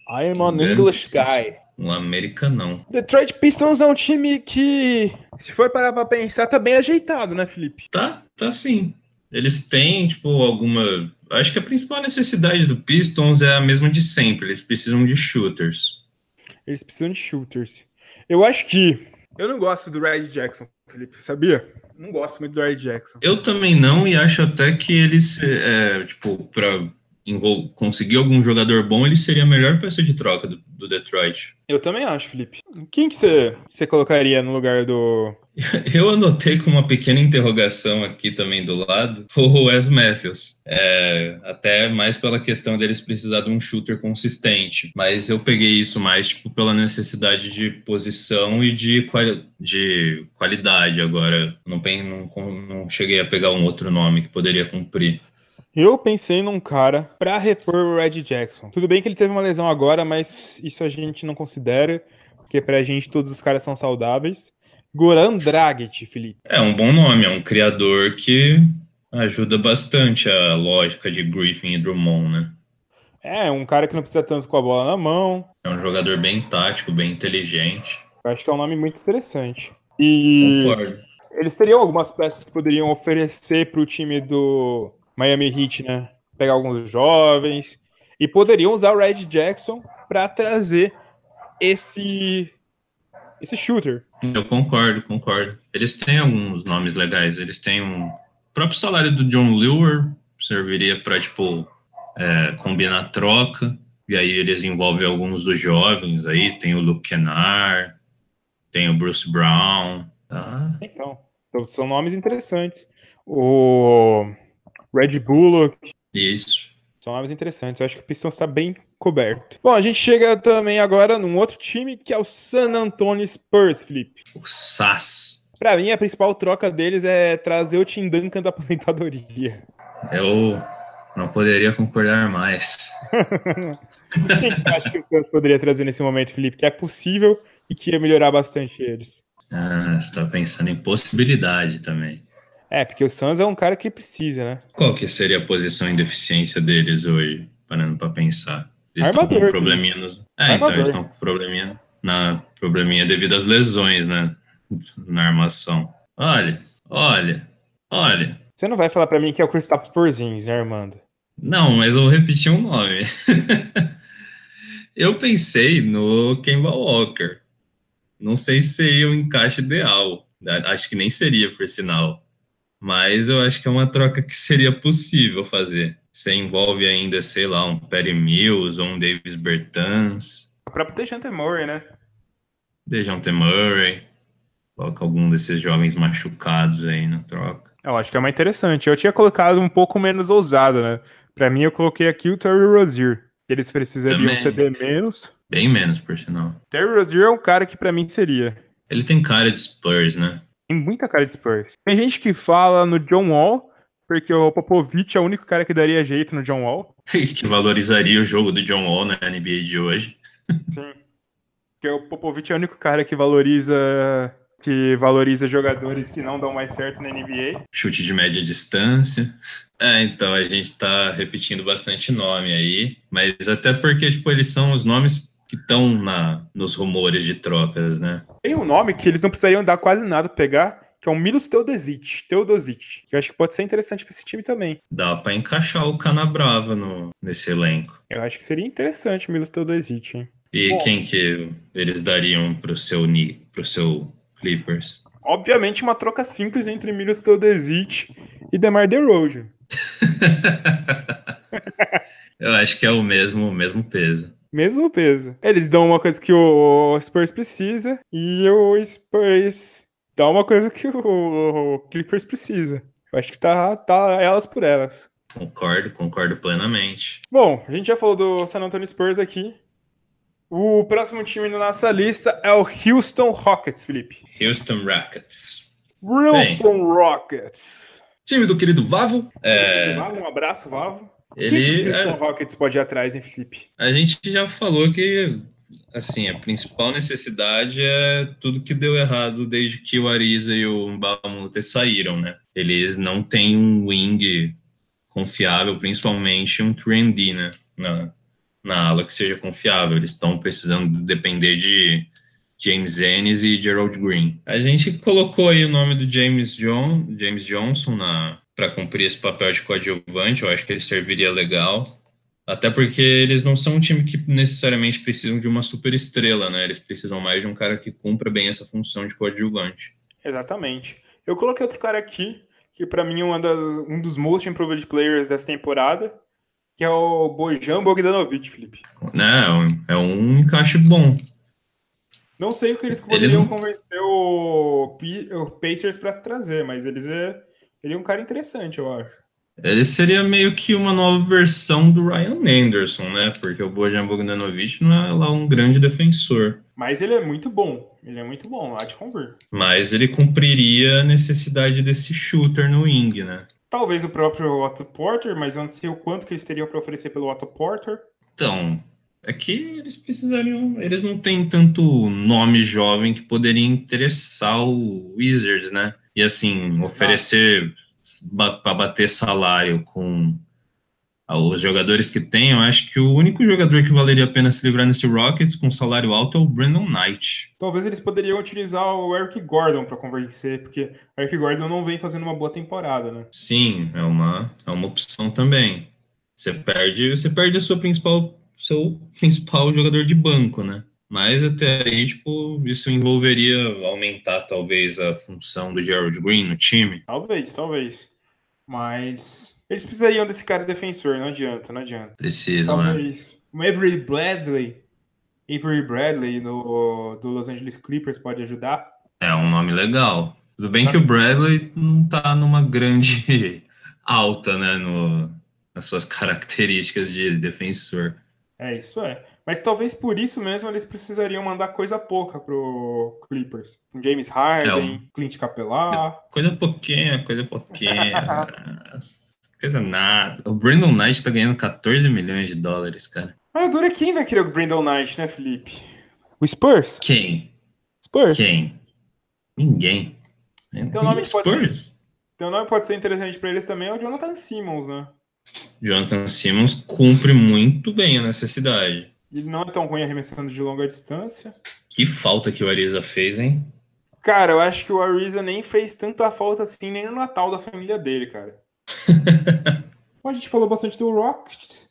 I am an English guy. Um americanão. Detroit Pistons é um time que, se for parar pra pensar, tá bem ajeitado, né, Felipe? Tá, tá sim. Eles têm, tipo, alguma. Acho que a principal necessidade do Pistons é a mesma de sempre. Eles precisam de shooters. Eles precisam de shooters. Eu acho que. Eu não gosto do Red Jackson, Felipe, sabia? Não gosto muito do Red Jackson. Eu também não, e acho até que eles, é, tipo, pra conseguir algum jogador bom, ele seria a melhor peça de troca do, do Detroit. Eu também acho, Felipe. Quem que você, você colocaria no lugar do. Eu anotei com uma pequena interrogação aqui também do lado o Wes Matthews. É, até mais pela questão deles precisar de um shooter consistente. Mas eu peguei isso mais tipo, pela necessidade de posição e de, quali de qualidade. Agora, não, não, não cheguei a pegar um outro nome que poderia cumprir. Eu pensei num cara para repor o Red Jackson. Tudo bem que ele teve uma lesão agora, mas isso a gente não considera, porque pra gente todos os caras são saudáveis. Goran Dragic, Felipe. É um bom nome, é um criador que ajuda bastante a lógica de Griffin e Drummond, né? É, um cara que não precisa tanto com a bola na mão. É um jogador bem tático, bem inteligente. Eu acho que é um nome muito interessante. E Concordo. eles teriam algumas peças que poderiam oferecer para o time do Miami Heat, né? Pegar alguns jovens e poderiam usar o Red Jackson para trazer esse esse shooter. Eu concordo, concordo. Eles têm alguns nomes legais. Eles têm um o próprio salário do John Lure serviria para tipo é, combinar troca. E aí eles envolvem alguns dos jovens aí. Tem o Luke Kennard, tem o Bruce Brown. Tá? Então, são nomes interessantes. O Red Bullock. Isso. São nomes interessantes. Eu acho que o Pistons está bem coberto. Bom, a gente chega também agora num outro time que é o San Antonio Spurs, Felipe. O SAS. Pra mim, a principal troca deles é trazer o Tim Duncan da aposentadoria. Eu não poderia concordar mais. o que você acha que o Spurs poderia trazer nesse momento, Felipe? Que é possível e que ia melhorar bastante eles. Ah, você tá pensando em possibilidade também. É, porque o Suns é um cara que precisa, né? Qual que seria a posição em deficiência deles hoje, parando pra pensar? Eles estão com Armador, um probleminha nos... É, então Armador. eles estão com probleminha na probleminha devido às lesões, né? Na armação. Olha, olha, olha. Você não vai falar pra mim que é o Kristaps Porzingis, né, Armando? Não, mas eu vou repetir um nome. eu pensei no Kemba Walker. Não sei se seria o encaixe ideal. Acho que nem seria, por sinal. Mas eu acho que é uma troca que seria possível fazer. Você envolve ainda, sei lá, um Perry Mills ou um Davis Bertans, O próprio Dejante Murray, né? Dejounte Murray. Coloca algum desses jovens machucados aí na troca. Eu acho que é mais interessante. Eu tinha colocado um pouco menos ousado, né? Pra mim, eu coloquei aqui o Terry Rozier. Eles precisariam ceder menos. Bem menos, por sinal. Terry Rozier é um cara que pra mim seria. Ele tem cara de Spurs, né? Tem muita cara de Spurs. Tem gente que fala no John Wall, porque o Popovich é o único cara que daria jeito no John Wall. que valorizaria o jogo do John Wall na NBA de hoje. Sim. Porque o Popovich é o único cara que valoriza que valoriza jogadores que não dão mais certo na NBA. Chute de média distância. É, então a gente tá repetindo bastante nome aí, mas até porque, tipo, eles são os nomes que estão na, nos rumores de trocas, né? Tem um nome que eles não precisariam dar quase nada pra pegar, que é o Milos Teodosic, Teodosic, que eu acho que pode ser interessante pra esse time também. Dá pra encaixar o Canabrava no, nesse elenco. Eu acho que seria interessante o Milos Teodosic, hein? E Bom. quem que eles dariam pro seu, Ni- pro seu Clippers? Obviamente uma troca simples entre Milos Teodosic e DeMar DeRozan. Eu acho que é o mesmo, o mesmo peso. Mesmo peso. Eles dão uma coisa que o Spurs precisa e o Spurs dá uma coisa que o Clippers precisa. Eu acho que tá, tá elas por elas. Concordo, concordo plenamente. Bom, a gente já falou do San Antonio Spurs aqui. O próximo time na nossa lista é o Houston Rockets, Felipe. Houston Rockets. Houston Rockets. Time do querido Vavo. É, Um abraço, Vavo. Que que ele o Houston é, Rockets pode ir atrás, hein, Felipe? A gente já falou que, assim, a principal necessidade é tudo que deu errado desde que o Ariza e o Mbamute saíram, né? Eles não têm um wing confiável, principalmente um 3D, né? Na, na ala que seja confiável. Eles estão precisando depender de James Ennis e Gerald Green. A gente colocou aí o nome do James, John, James Johnson para cumprir esse papel de coadjuvante. Eu acho que ele serviria legal. Até porque eles não são um time que necessariamente precisam de uma super estrela, né? Eles precisam mais de um cara que cumpra bem essa função de coadjuvante. Exatamente. Eu coloquei outro cara aqui, que pra mim é das- um dos most improved players dessa temporada, que é o Bojan Bogdanovic, Felipe. Né? É um- É um encaixe bom. Não sei o que eles Ele poderiam não- convencer o, P- o Pacers pra trazer, mas eles é, ele é um cara interessante, eu acho. Ele seria meio que uma nova versão do Ryan Anderson, né? Porque o Bojan Bogdanovic não é lá um grande defensor. Mas ele é muito bom. Ele é muito bom, lá de convir. Mas ele cumpriria a necessidade desse shooter no wing, né? Talvez o próprio Otto Porter, mas eu não sei o quanto que eles teriam pra oferecer pelo Otto Porter. Então, é que eles precisariam. Eles não têm tanto nome jovem que poderia interessar o Wizards, né? E assim, oferecer para bater salário com os jogadores que tem, eu acho que o único jogador que valeria a pena se livrar nesse Rockets com salário alto é o Brandon Knight. Talvez eles poderiam utilizar o Eric Gordon pra convencer, porque o Eric Gordon não vem fazendo uma boa temporada, né? Sim, é uma, é uma opção também. Você perde, você perde a sua principal, seu principal jogador de banco, né? Mas até aí, tipo, isso envolveria aumentar talvez a função do Gerald Green no time. Talvez, talvez. Mas eles precisariam desse cara defensor, não adianta, não adianta. Precisam, né? Talvez o Avery Bradley, Avery Bradley no, do Los Angeles Clippers pode ajudar. É um nome legal. Tudo bem que o Bradley não tá numa grande alta, né, no, nas suas características de defensor. É, isso é. Mas talvez por isso mesmo eles precisariam mandar coisa pouca pro Clippers. James Harden, É Clint Capela. Coisa pouquinha, coisa pouquinha. coisa nada. O Brandon Knight tá ganhando 14 milhões de dólares, cara. O duro é quem vai querer o Brandon Knight, né, Felipe? O Spurs? Quem? Spurs? Quem? Ninguém. Teu nome Nem pode Spurs. Então nome pode ser interessante para eles também é o Jonathan Simmons, né? Jonathan Simmons cumpre muito bem a necessidade. Ele não é tão ruim arremessando de longa distância. Que falta que o Ariza fez, hein? Cara, eu acho que o Ariza nem fez tanta falta assim nem no Natal da família dele, cara. a gente falou bastante do Rockets.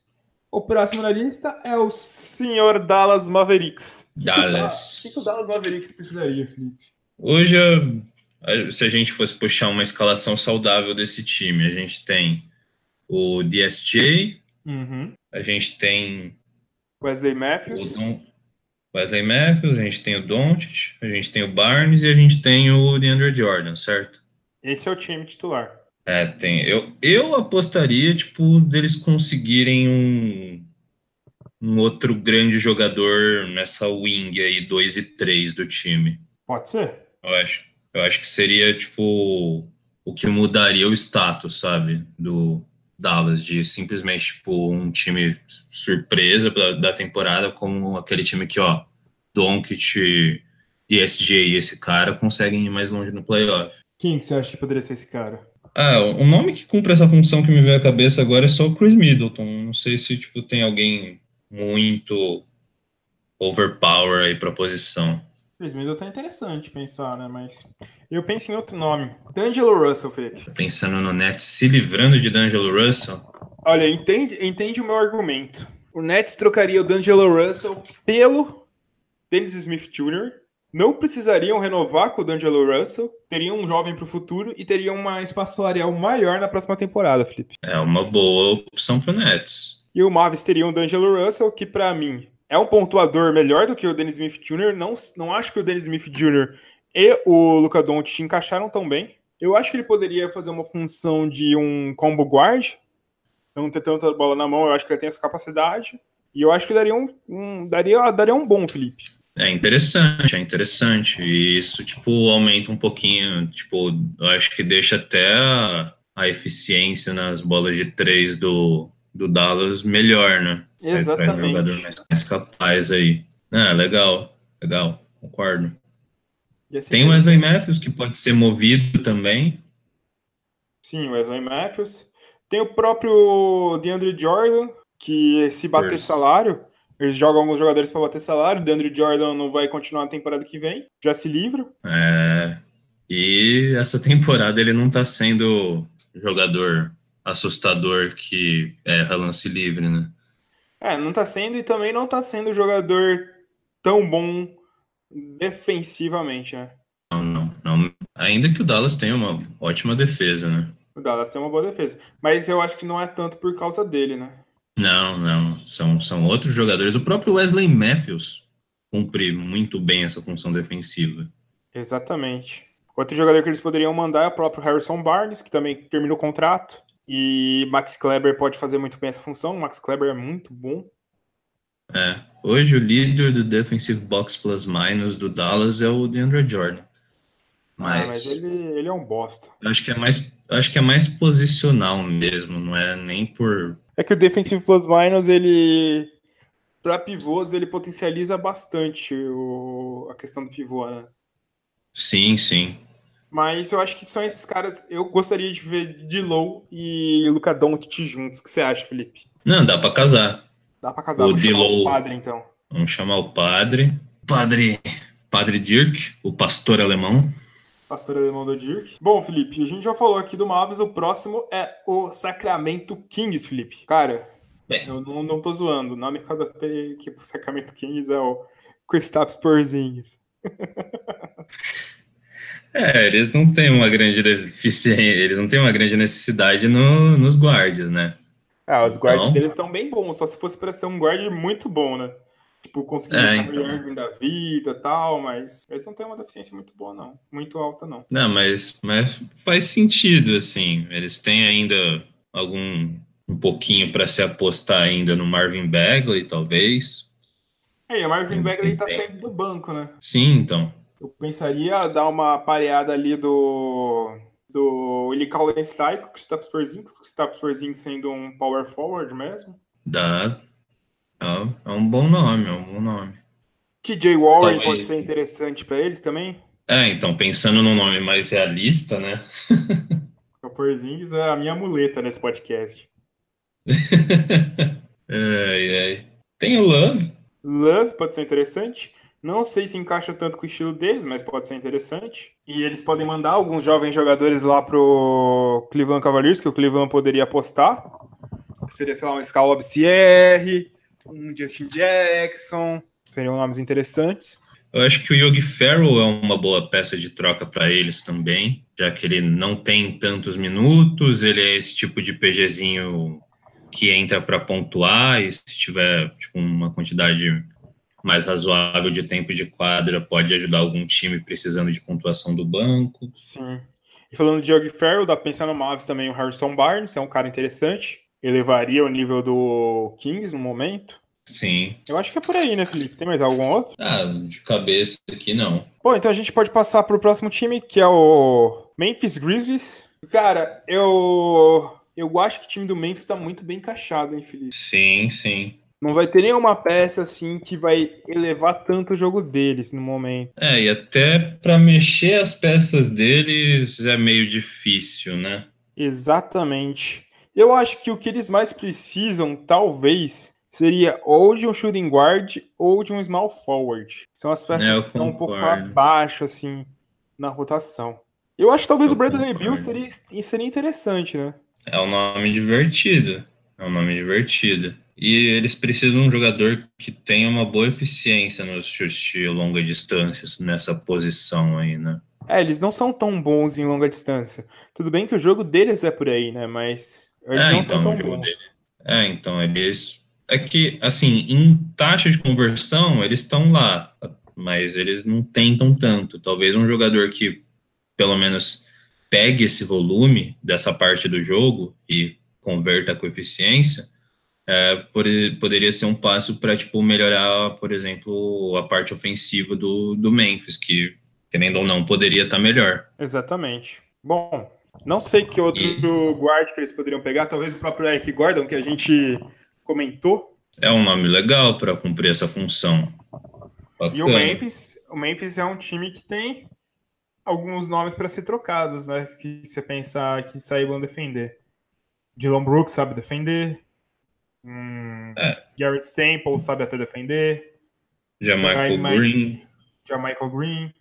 O próximo na lista é o senhor Dallas Mavericks. Dallas. O que, que o Dallas Mavericks precisaria, Felipe? Hoje, se a gente fosse puxar uma escalação saudável desse time, a gente tem o DSJ, uhum. a gente tem Wesley Matthews. Wesley Matthews, a gente tem o Doncic, a gente tem o Barnes e a gente tem o DeAndre Jordan, certo? Esse é o time titular. É, tem. Eu, eu apostaria, tipo, deles conseguirem um, um outro grande jogador nessa wing aí, 2 e 3 do time. Pode ser. Eu acho, eu acho que seria, tipo, o que mudaria o status, sabe? Do Dallas, de simplesmente, tipo, um time surpresa da temporada, como aquele time que, ó, Doncic, DSJ e esse cara conseguem ir mais longe no playoff. Quem que você acha que poderia ser esse cara? Ah, o nome que cumpre essa função que me veio à cabeça agora é só o Chris Middleton. Não sei se tipo tem alguém muito overpower aí para posição. Chris Middleton é interessante pensar, né? Mas eu penso em outro nome. D'Angelo Russell, Felipe. Pensando no Nets se livrando de D'Angelo Russell? Olha, entende, entende o meu argumento. O Nets trocaria o D'Angelo Russell pelo Dennis Smith Jr., não precisariam renovar com o D'Angelo Russell, teriam um jovem para o futuro e teriam uma espaço salarial maior na próxima temporada, Felipe. É uma boa opção para o Nets. E o Mavis teria o D'Angelo Russell, que para mim é um pontuador melhor do que o Dennis Smith Jr. Não, não acho que o Dennis Smith Jr. e o Luca Doncic encaixaram tão bem. Eu acho que ele poderia fazer uma função de um combo guard, não ter tanta bola na mão, eu acho que ele tem essa capacidade. E eu acho que daria um, um daria, daria um bom, Felipe. É interessante, é interessante. E isso, tipo, aumenta um pouquinho, tipo, eu acho que deixa até a, a eficiência nas bolas de três do, do Dallas melhor, né? Exatamente. Um jogador mais, mais capaz aí. É, legal, legal, concordo. Tem o Wesley Matthews, que pode ser movido também. Sim, Wesley Matthews. Tem o próprio DeAndre Jordan, que se bater salário, eles jogam alguns jogadores para bater salário. Deandre Jordan não vai continuar na temporada que vem. Já se livra. É. E essa temporada ele não está sendo jogador assustador que erra lance livre, né? É, não está sendo e também não está sendo jogador tão bom defensivamente, né? Não, não, não. Ainda que o Dallas tenha uma ótima defesa, né? O Dallas tem uma boa defesa. Mas eu acho que não é tanto por causa dele, né? Não, não. São, são outros jogadores. O próprio Wesley Matthews cumpre muito bem essa função defensiva. Exatamente. Outro jogador que eles poderiam mandar é o próprio Harrison Barnes, que também terminou o contrato. E Max Kleber pode fazer muito bem essa função. O Max Kleber é muito bom. É. Hoje o líder do Defensive Box Plus Minus do Dallas é o DeAndre Jordan. Mas, ah, mas ele, ele é um bosta. Acho que é mais acho que é mais posicional mesmo, não é nem por é que o Defensive Plus Minus, ele. Para pivôs, ele potencializa bastante o, a questão do pivô, né? Sim, sim. Mas eu acho que são esses caras. Eu gostaria de ver de Low e Luca Doncic juntos. O que você acha, Felipe? Não, dá para casar. Dá para casar. O Vamos chamar o padre, então. Vamos chamar o padre. Padre. Padre Dirk, o pastor alemão pastor alemão do Dirk. Bom, Felipe, a gente já falou aqui do Mavis, o próximo é o Sacramento Kings, Felipe. Cara, Bem. eu não, não tô zoando. O nome que adotei aqui pro Sacramento Kings é o Kristaps Porzingis. É, eles não têm uma grande deficiência, eles não têm uma grande necessidade no, nos guardas, né? Ah, os guardas então... deles estão bem bons, só se fosse para ser um guard muito bom, né? Tipo, conseguir é, então. Irving da vida e tal, mas eles não têm uma deficiência muito boa, não. Muito alta, não. Não, mas, mas faz sentido, assim. Eles têm ainda algum um pouquinho para se apostar ainda no Marvin Bagley, talvez. É, o Marvin Bagley tá saindo do banco, né? Sim, então. Eu pensaria dar uma pareada ali do do Willie Callenstein com o Kristaps Porzingis, o Kristaps Porzingis sendo um power forward mesmo. Dá, é, é um bom nome, é um bom nome. TJ Warren Talvez... pode ser interessante para eles também? É, então, pensando num nome mais realista, né? Porzingis é a minha muleta nesse podcast. ai, ai. Tem o Love. Love pode ser interessante. Não sei se encaixa tanto com o estilo deles, mas pode ser interessante. E eles podem mandar alguns jovens jogadores lá pro Cleveland Cavaliers, que o Cleveland poderia apostar. Seria, sei lá, um Scala Sierre, um Justin Jackson. Seriam nomes interessantes. Eu acho que o Yogi Ferrell é uma boa peça de troca para eles também, já que ele não tem tantos minutos, ele é esse tipo de PGzinho que entra para pontuar e se tiver tipo, uma quantidade mais razoável de tempo de quadra, pode ajudar algum time precisando de pontuação do banco. Sim. E falando de Yogi Ferrell, dá pra pensar no Mavis também o Harrison Barnes, é um cara interessante. Elevaria o nível do Kings no momento. Sim. Eu acho que é por aí, né, Felipe? Tem mais algum outro? Ah, de cabeça aqui não. Bom, então a gente pode passar pro próximo time, que é o Memphis Grizzlies. Cara, eu eu acho que o time do Memphis tá muito bem encaixado, hein, Felipe? Sim, sim. Não vai ter nenhuma peça assim que vai elevar tanto o jogo deles no momento. É, e até para mexer as peças deles é meio difícil, né? Exatamente. Eu acho que o que eles mais precisam, talvez, seria ou de um shooting guard ou de um small forward. São as peças É, eu que estão um pouco abaixo, assim, na rotação. Eu acho que talvez Eu o Bradley. Bill seria, seria interessante, né? É um nome divertido. É um nome divertido. E eles precisam de um jogador que tenha uma boa eficiência nos chutes de longa distância nessa posição aí, né? É, eles não são tão bons em longa distância. Tudo bem que o jogo deles é por aí, né? Mas eles É, não então, tão o jogo bons. dele. É, então eles. É que, assim, em taxa de conversão, eles estão lá, mas eles não tentam tanto. Talvez um jogador que, pelo menos, pegue esse volume dessa parte do jogo e converta com eficiência, é, pode- poderia ser um passo para, tipo, melhorar, por exemplo, a parte ofensiva do, do Memphis, que, querendo ou não, poderia estar melhor. Exatamente. Bom, não sei que outro E- guard que eles poderiam pegar, talvez o próprio Eric Gordon, que a gente comentou. É um nome legal para cumprir essa função. E o Bacana. Memphis, o Memphis é um time que tem alguns nomes para ser trocados, né? Que você pensar que saibam defender. Dylan Brooks sabe defender. Hum, É. Garrett Temple sabe até defender. Já Michael Green. Já Michael Green.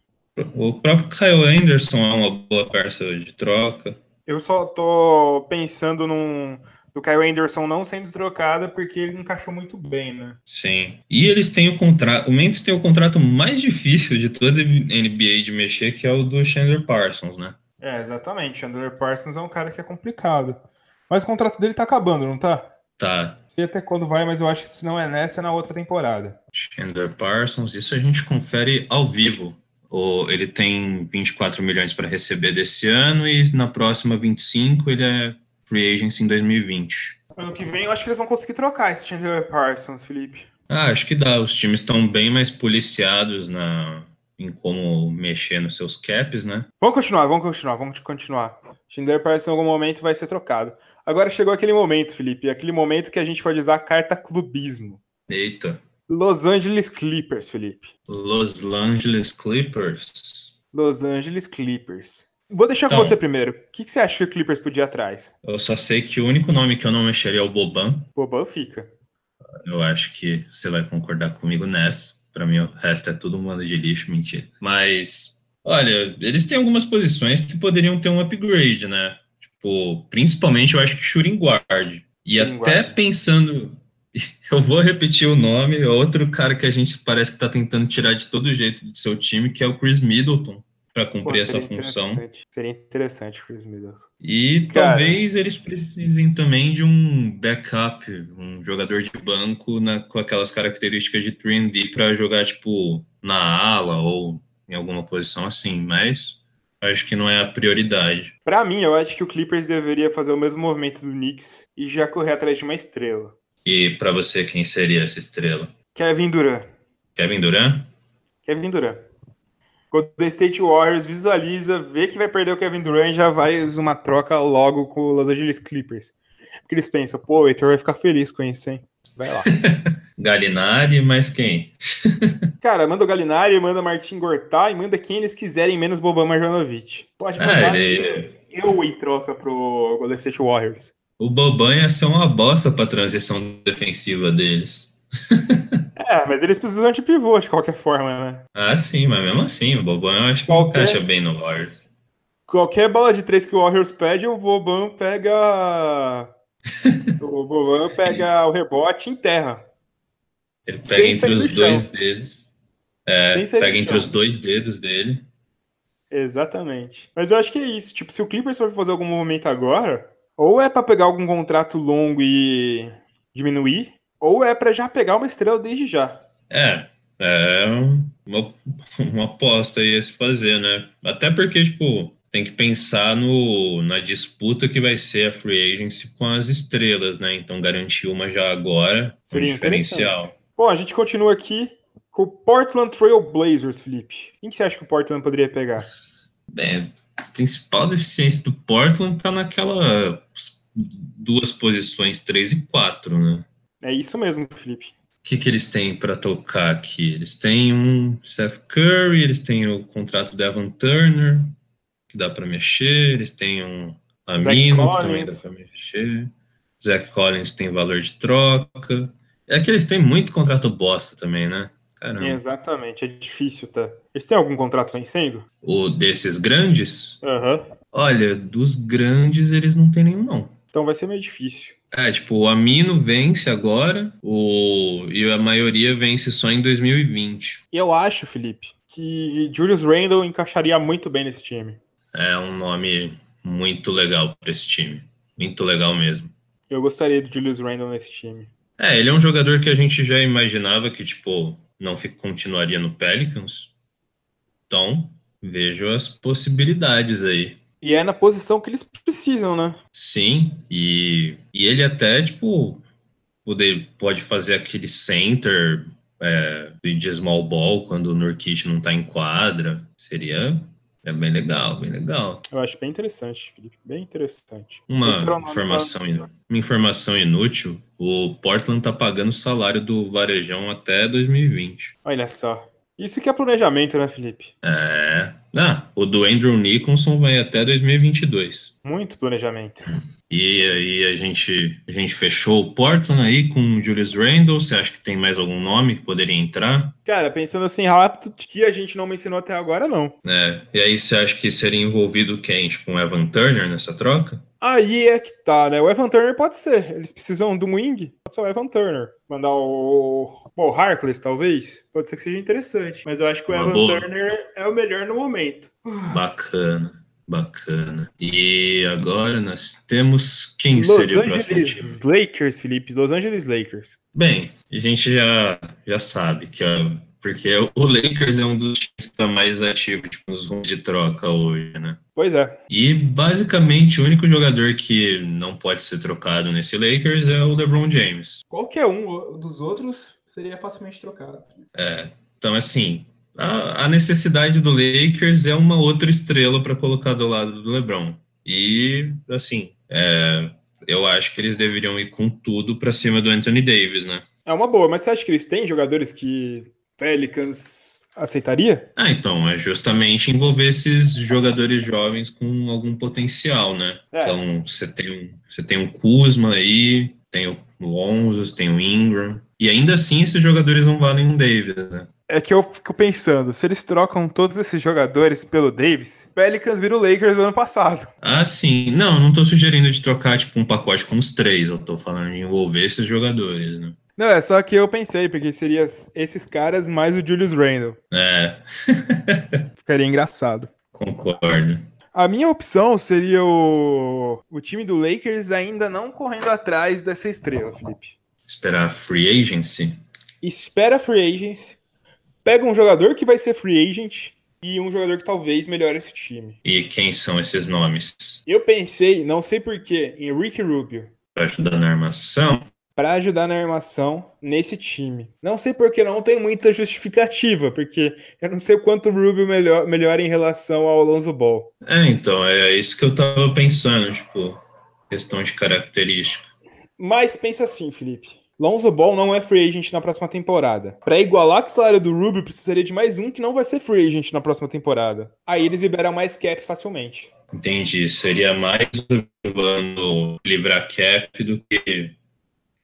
O próprio Kyle Anderson é uma boa peça de troca. Eu só tô pensando num do Kyle Anderson não sendo trocada porque ele encaixou muito bem, né? Sim. E eles têm o contrato. O Memphis tem o contrato mais difícil de toda a NBA de mexer, que é o do Chandler Parsons, né? É, exatamente. Andrew Parsons é um cara que é complicado. Mas o contrato dele tá acabando, não tá? Tá. Sei até quando vai, mas eu acho que se não é nessa, é na outra temporada. Chandler Parsons, isso a gente confere ao vivo. O, ele tem 24 milhões para receber desse ano e na próxima 25 ele é free agent em 2020. Ano que vem eu acho que eles vão conseguir trocar esse Chandler Parsons, Felipe. Ah, acho que dá. Os times estão bem mais policiados na, em como mexer nos seus caps, né? Vamos continuar, vamos continuar, vamos continuar. Chandler Parsons em algum momento vai ser trocado. Agora chegou aquele momento, Felipe, aquele momento que a gente pode usar a carta clubismo. Eita. Los Angeles Clippers, Felipe. Los Angeles Clippers. Los Angeles Clippers. Vou deixar com Então. você primeiro. O que, que você acha que o Clippers podia atrás? Eu só sei que o único nome que eu não mexeria é o Boban. Boban fica. Eu acho que você vai concordar comigo nessa. Pra mim, o resto é tudo um bando de lixo, mentira. Mas, olha, eles têm algumas posições que poderiam ter um upgrade, né? Tipo, principalmente eu acho que shooting guard. E Shooting até guard. pensando, eu vou repetir o nome, é outro cara que a gente parece que tá tentando tirar de todo jeito do seu time, que é o Chris Middleton, Pô, cumprir essa seria função. interessante. Seria interessante, Chris Middleton. E Cara. talvez eles precisem também de um backup, um jogador de banco na- com aquelas características de 3D para jogar, tipo, na ala ou em alguma posição assim, mas acho que não é a prioridade. Pra mim, eu acho que o Clippers deveria fazer o mesmo movimento do Knicks e já correr atrás de uma estrela. E para você, quem seria essa estrela? Kevin Durant. Kevin Durant? Kevin Durant. Golden State Warriors visualiza, vê que vai perder o Kevin Durant e já vai uma troca logo com o Los Angeles Clippers. Porque eles pensam, pô, o Heitor vai ficar feliz com isso, hein? Vai lá. Galinari, mas quem? Cara, manda o Galinari, manda Martin Gortá e manda quem eles quiserem, menos Boban Marjanovic. Pode mandar. Ah, ele, eu em troca pro Golden State Warriors. O Boban ia ser uma bosta pra transição defensiva deles. é, mas eles precisam de pivô de qualquer forma, né? Ah, sim, mas mesmo assim, o Boban eu acho que qualquer... encaixa bem no Warriors. Qualquer bola de três que o Warriors pede, o Boban pega. o Boban pega o rebote em terra. Ele pega Sem entre os dois dedos. É, pega entre os dois dedos dele. Exatamente. Mas eu acho que é isso. Tipo, se o Clippers for fazer algum movimento agora, ou é para pegar algum contrato longo e diminuir, ou é para já pegar uma estrela desde já. É, é uma, uma aposta aí a se fazer, né? Até porque, tipo, tem que pensar no, na disputa que vai ser a free agency com as estrelas, né? Então garantir uma já agora Seria um diferencial. Bom, a gente continua aqui com o Portland Trail Blazers, Felipe. Quem que você acha que o Portland poderia pegar? Bem, a principal deficiência do Portland tá naquela duas posições, 3 e 4, né? É isso mesmo, Felipe. O que, que eles têm para tocar aqui? Eles têm um Seth Curry, eles têm o contrato de Evan Turner, que dá para mexer, eles têm um Amino, que também dá para mexer. Zach Collins tem valor de troca. É que eles têm muito contrato bosta também, né? Caramba. Exatamente, é difícil, tá? Eles têm algum contrato vencendo? O desses grandes? Aham. Uhum. Olha, dos grandes eles não tem nenhum, não. Então vai ser meio difícil. É, tipo, o Amino vence agora, o... e a maioria vence só em 2020. E eu acho, Felipe, que Julius Randle encaixaria muito bem nesse time. É um nome muito legal para esse time. Muito legal mesmo. Eu gostaria de Julius Randle nesse time. É, ele é um jogador que a gente já imaginava que, tipo, não continuaria no Pelicans. Então, vejo as possibilidades aí. E é na posição que eles precisam, né? Sim, e, e ele até, tipo, pode fazer aquele center é, de small ball quando o Nurkic não tá em quadra. Seria é bem legal, bem legal. Eu acho bem interessante, Felipe. Bem interessante. Uma informação, uma informação inútil: o Portland tá pagando o salário do Varejão até 2020. Olha só. Isso que é planejamento, né, Felipe? É. Ah, o do Andrew Nicholson vai até 2022. Muito planejamento. E aí a gente, a gente fechou o Portland aí com o Julius Randle. Você acha que tem mais algum nome que poderia entrar? Cara, pensando assim rápido, que a gente não mencionou até agora, não. É. E aí você acha que seria envolvido quem? Tipo, um Evan Turner nessa troca? Aí é que tá, né? O Evan Turner pode ser. Eles precisam do wing, pode ser o Evan Turner. Mandar o. Bom, o Harkless, talvez. Pode ser que seja interessante. Mas eu acho que o Uma Evan boa. Turner é o melhor no momento. Bacana. Bacana. E agora nós temos quem Los seria Angeles o próximo time? Lakers, Felipe. Los Angeles Lakers. Bem, a gente já, já sabe que a porque o Lakers é um dos times que está mais ativo tipo, nos rumos de troca hoje, né? Pois é. E basicamente o único jogador que não pode ser trocado nesse Lakers é o LeBron James. Qualquer um dos outros seria facilmente trocado. É. Então, assim, a, a necessidade do Lakers é uma outra estrela para colocar do lado do LeBron. E, assim, é, eu acho que eles deveriam ir com tudo para cima do Anthony Davis, né? É uma boa, mas você acha que eles têm jogadores que Pelicans aceitaria? Ah, então, é justamente envolver esses jogadores jovens com algum potencial, né? É. Então, você tem, um, você tem um Kuzma aí, tem o Lonzo, tem o Ingram, e ainda assim esses jogadores não valem um Davis, né? É que eu fico pensando, se eles trocam todos esses jogadores pelo Davis, Pelicans vira o Lakers do ano passado. Ah, sim. Não, não tô sugerindo de trocar, tipo, um pacote com os três. Eu tô falando de envolver esses jogadores, né? Não, é só que eu pensei, porque seria esses caras mais o Julius Randle. É. Ficaria engraçado. Concordo. A minha opção seria o, o time do Lakers ainda não correndo atrás dessa estrela, Felipe. Esperar free agency? Espera free agency. Pega um jogador que vai ser free agent e um jogador que talvez melhore esse time. E quem são esses nomes? Eu pensei, não sei porquê, em Ricky Rubio. Para ajudar na armação? Para ajudar na armação nesse time. Não sei porque não tem muita justificativa, porque eu não sei o quanto o Rubio melhor, melhora em relação ao Alonso Ball. É, então, é isso que eu tava pensando, tipo, questão de característica. Mas pensa assim, Felipe. Lonzo Ball não é free agent na próxima temporada. Para igualar com o salário do Rubio, precisaria de mais um que não vai ser free agent na próxima temporada. Aí eles liberam mais cap facilmente. Entendi. Seria mais observando livrar cap do que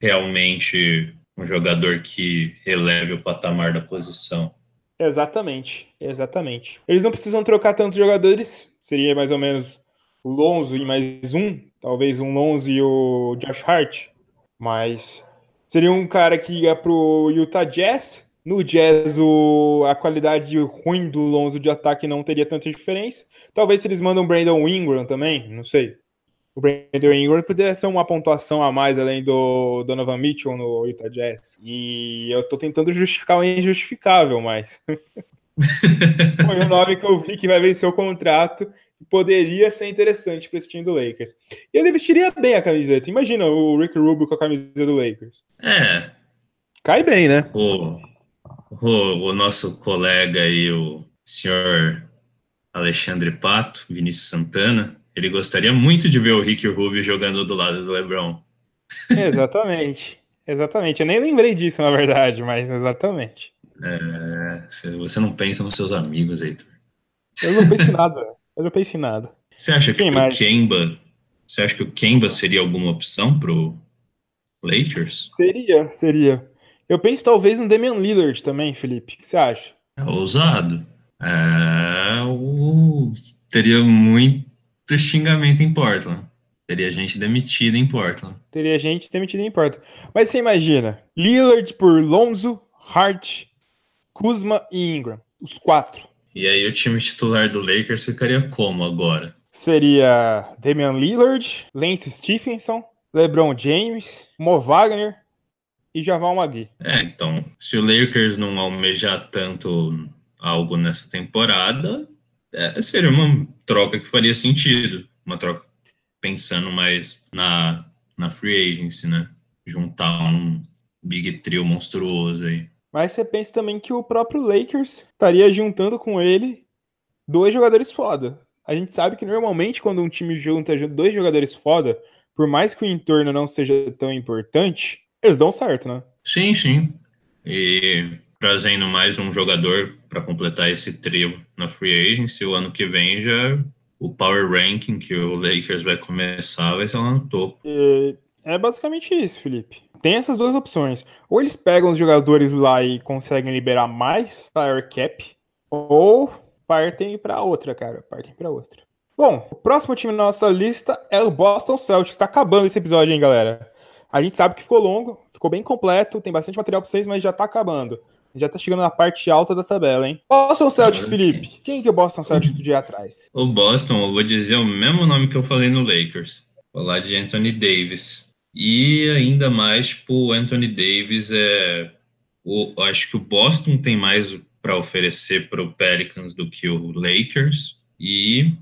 realmente um jogador que releve o patamar da posição. Exatamente, exatamente. Eles não precisam trocar tantos jogadores, seria mais ou menos o Lonzo e mais um, talvez um Lonzo e o Josh Hart, mas seria um cara que ia pro Utah Jazz. No Jazz, o, a qualidade ruim do Lonzo de ataque não teria tanta diferença. Talvez se eles mandam Brandon Ingram também, não sei o Brandon Ingram poderia ser uma pontuação a mais além do Donovan Mitchell no Utah Jazz. E eu tô tentando justificar o injustificável, mas foi o nome que eu vi que vai vencer o contrato e poderia ser interessante para esse time do Lakers. E ele vestiria bem a camiseta. Imagina o Rick Rubio com a camiseta do Lakers. É. Cai bem, né? O, o, o nosso colega aí, o senhor Alexandre Pato, Vinícius Santana, ele gostaria muito de ver o Rick Rubio jogando do lado do LeBron. Exatamente. Exatamente. Eu nem lembrei disso, na verdade, mas exatamente. É, você não pensa nos seus amigos, Heitor. Eu não penso em nada. Eu não penso em nada. Você acha Quem que mais? o Kemba. Você acha que o Kemba seria alguma opção pro Lakers? Seria, seria. Eu penso talvez no Damian Lillard também, Felipe. O que você acha? É ousado. É, o... Teria muito xingamento em Portland. Teria gente demitida em Portland. Teria gente demitida em Portland. Mas você imagina, Lillard por Lonzo, Hart, Kuzma e Ingram. Os quatro. E aí o time titular do Lakers ficaria como agora? Seria Damian Lillard, Lance Stephenson, LeBron James, Mo Wagner e Javal Magui. É, então, se o Lakers não almejar tanto algo nessa temporada, é, seria uma troca que faria sentido, uma troca pensando mais na, na free agency, né? Juntar um big trio monstruoso aí. Mas você pensa também que o próprio Lakers estaria juntando com ele dois jogadores foda. A gente sabe que normalmente quando um time junta dois jogadores foda, por mais que o entorno não seja tão importante, eles dão certo, né? Sim, sim. E trazendo mais um jogador para completar esse trio na free agency. O ano que vem já o power ranking que o Lakers vai começar vai ser lá no topo. É, é basicamente isso, Felipe. Tem essas duas opções. Ou eles pegam os jogadores lá e conseguem liberar mais salary cap, ou partem para outra, cara. Partem para outra. Bom, o próximo time na nossa lista é o Boston Celtics. Está acabando esse episódio, hein, galera? A gente sabe que ficou longo, ficou bem completo, tem bastante material para vocês, mas já está acabando. Já tá chegando na parte alta da tabela, hein? Boston Celtics, Felipe. Quem que é o Boston Celtics do dia atrás? O Boston, eu vou dizer o mesmo nome que eu falei no Lakers. Falar de Anthony Davis. E ainda mais, tipo, o Anthony Davis é. O, acho que o Boston tem mais para oferecer para o Pelicans do que o Lakers. E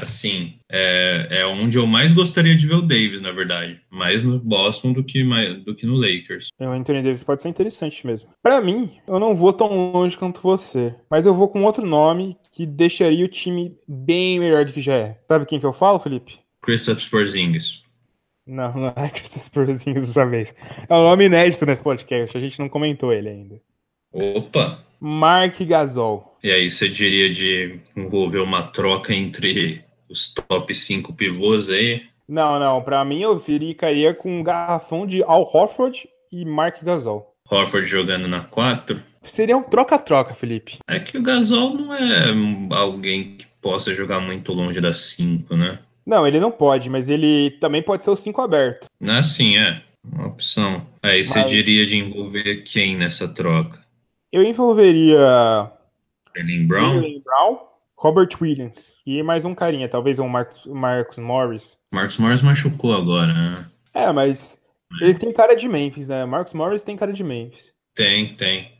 assim, é, é onde eu mais gostaria de ver o Davis, na verdade. Mais no Boston do que, mais, do que no Lakers. É, o Anthony Davis pode ser interessante mesmo. Para mim, eu não vou tão longe quanto você, mas eu vou com outro nome que deixaria o time bem melhor do que já é. Sabe quem que eu falo, Felipe? Kristaps Porzingis. Não, não é Kristaps Porzingis dessa vez. É um nome inédito nesse podcast, a gente não comentou ele ainda. Opa! Mark Gasol. E aí você diria de envolver uma troca entre os top 5 pivôs aí? Não, não. Para mim eu ficaria com um garrafão de Al Horford e Mark Gasol. Horford jogando na 4? Seria um troca-troca, Felipe. É que o Gasol não é alguém que possa jogar muito longe das 5, né? Não, ele não pode, mas ele também pode ser o 5 aberto. Ah, sim, é. Uma opção. Aí você mas... diria de envolver quem nessa troca? Eu envolveria. Jalen Brown? Jalen Brown, Robert Williams. E mais um carinha, talvez um Marcos, Marcos Morris. Marcos Morris machucou agora, né? É, mas ele tem cara de Memphis, né? Marcos Morris tem cara de Memphis. Tem, tem.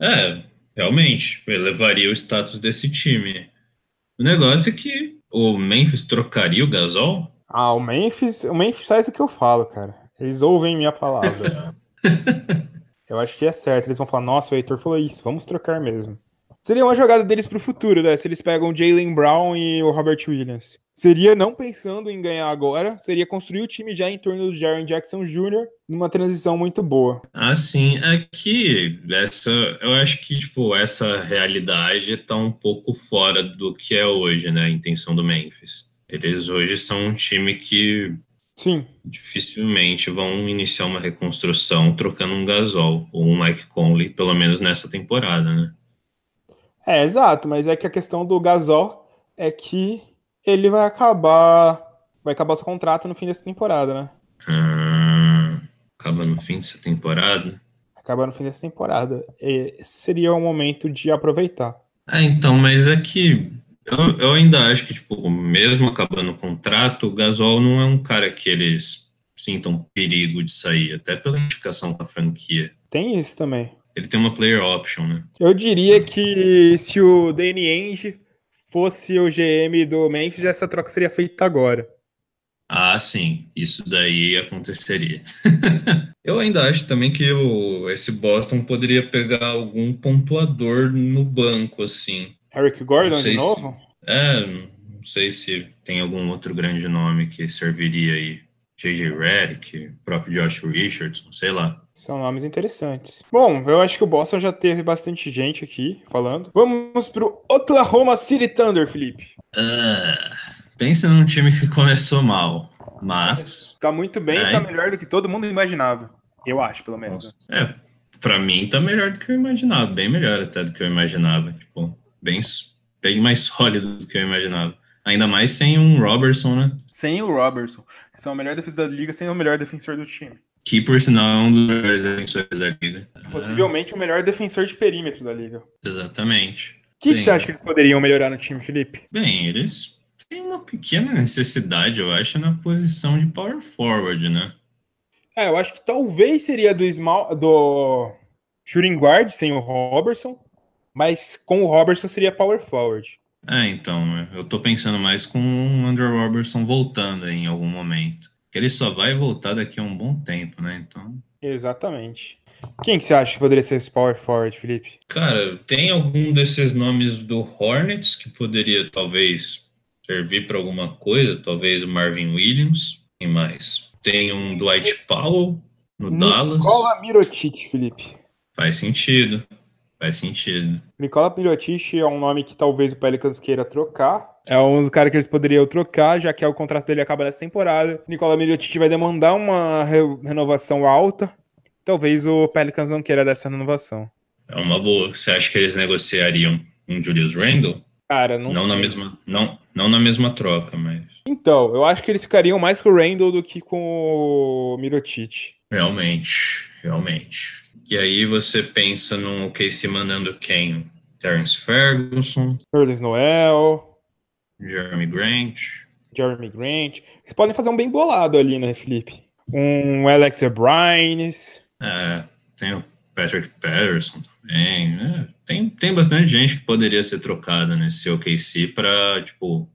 É, realmente, elevaria o status desse time. O negócio é que o Memphis trocaria o Gasol? Ah, o Memphis, o Memphis faz o que eu falo, cara. Eles ouvem minha palavra. Eu acho que é certo. Eles vão falar, nossa, o Heitor falou isso, vamos trocar mesmo. Seria uma jogada deles pro futuro, né? Se eles pegam Jalen Brown e o Robert Williams. Seria não pensando em ganhar agora, seria construir o time já em torno do Jaron Jackson Jr. numa transição muito boa. Ah, sim. Aqui, é essa, eu acho que, tipo, essa realidade tá um pouco fora do que é hoje, né? A intenção do Memphis. Eles hoje são um time que Sim. dificilmente vão iniciar uma reconstrução trocando um Gasol ou um Mike Conley, pelo menos nessa temporada, né? É, exato, mas é que a questão do Gasol é que ele vai acabar vai acabar seu contrato no fim dessa temporada, né? Ah, acaba no fim dessa temporada. Acaba no fim dessa temporada. E seria o momento de aproveitar. Ah, então, mas é que eu, eu ainda acho que, tipo, mesmo acabando o contrato, o Gasol não é um cara que eles sintam perigo de sair, até pela indicação com a franquia. Tem isso também. Ele tem uma player option, né? Eu diria que se o Danny Ainge fosse o GM do Memphis, essa troca seria feita agora. Ah, sim, isso daí aconteceria. eu ainda acho também que o, esse Boston poderia pegar algum pontuador no banco, assim. Eric Gordon de novo? Se, é, não sei se tem algum outro grande nome que serviria aí. J.J. Redick, próprio Josh Richardson, sei lá. São nomes interessantes. Bom, eu acho que o Boston já teve bastante gente aqui falando. Vamos pro Oklahoma City Thunder, Felipe. Ah, pensa num time que começou mal, mas... Tá muito bem, é, tá melhor do que todo mundo imaginava. Eu acho, pelo menos. É, pra mim tá melhor do que eu imaginava. Bem melhor até do que eu imaginava. Tipo, bem, bem mais sólido do que eu imaginava. Ainda mais sem um Robertson, né? Sem o Robertson. São a melhor defesa da liga sem o melhor defensor do time. Que, por sinal, é um dos melhores defensores da liga. Possivelmente o melhor defensor de perímetro da liga. Exatamente. O que, que, você acha que eles poderiam melhorar no time, Felipe? Bem, eles têm uma pequena necessidade, eu acho, na posição de power forward, né? É, eu acho que talvez seria do small, do shooting guard sem o Robertson, mas com o Robertson seria power forward. É, então, eu tô pensando mais com o Andrew Robertson voltando em algum momento. Que ele só vai voltar daqui a um bom tempo, né? Então. Exatamente. Quem que você acha que poderia ser esse power forward, Felipe? Cara, tem algum desses nomes do Hornets que poderia talvez servir para alguma coisa? Talvez o Marvin Williams. Quem mais? Tem um Dwight Powell no Nicola Dallas. Nicola Mirotic, Felipe. Faz sentido. Faz sentido. Nicola Mirotic é um nome que talvez o Pelicans queira trocar. É um dos caras que eles poderiam trocar, já que o contrato dele acaba nessa temporada. Nicola Mirotic vai demandar uma re renovação alta. Talvez o Pelicans não queira dessa renovação. É uma boa. Você acha que eles negociariam um Julius Randle? Cara, não, não sei. na mesma não, não na mesma troca, mas Então, eu acho que eles ficariam mais com o Randle do que com o Mirotic. Realmente, realmente. E aí você pensa no se mandando quem? Terence Ferguson, Nerlens Noel, Jeremy Grant. Jeremy Grant. Eles podem fazer um bem bolado ali, né, Felipe? Um Alex Brines. É, tem o Patrick Patterson também. Né? Tem, tem bastante gente que poderia ser trocada nesse OKC para, tipo,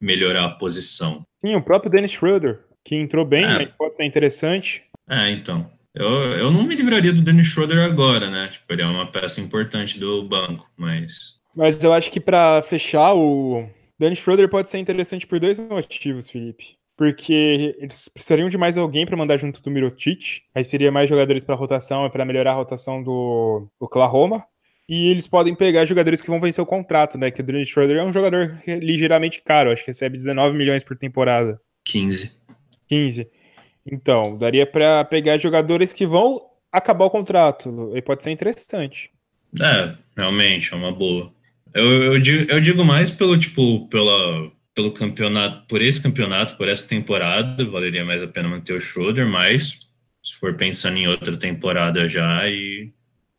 melhorar a posição. Sim, o próprio Dennis Schroeder, que entrou bem, é. mas pode ser interessante. É, então. Eu, eu não me livraria do Dennis Schroeder agora, né? Tipo, ele é uma peça importante do banco, mas. Mas eu acho que para fechar, o Dennis Schroeder pode ser interessante por dois motivos, Felipe. Porque eles precisariam de mais alguém para mandar junto do Mirotic. Aí seria mais jogadores para rotação, para melhorar a rotação do Oklahoma. E eles podem pegar jogadores que vão vencer o contrato, né? Que o Dennis Schroeder é um jogador ligeiramente caro, acho que recebe 19 milhões por temporada. 15. 15. Então, daria para pegar jogadores que vão acabar o contrato. E pode ser interessante. É, realmente, é uma boa. Eu, eu, digo, eu digo mais pelo, tipo, pela, pelo campeonato, por esse campeonato, por essa temporada, valeria mais a pena manter o Schroeder, mas se for pensando em outra temporada já, e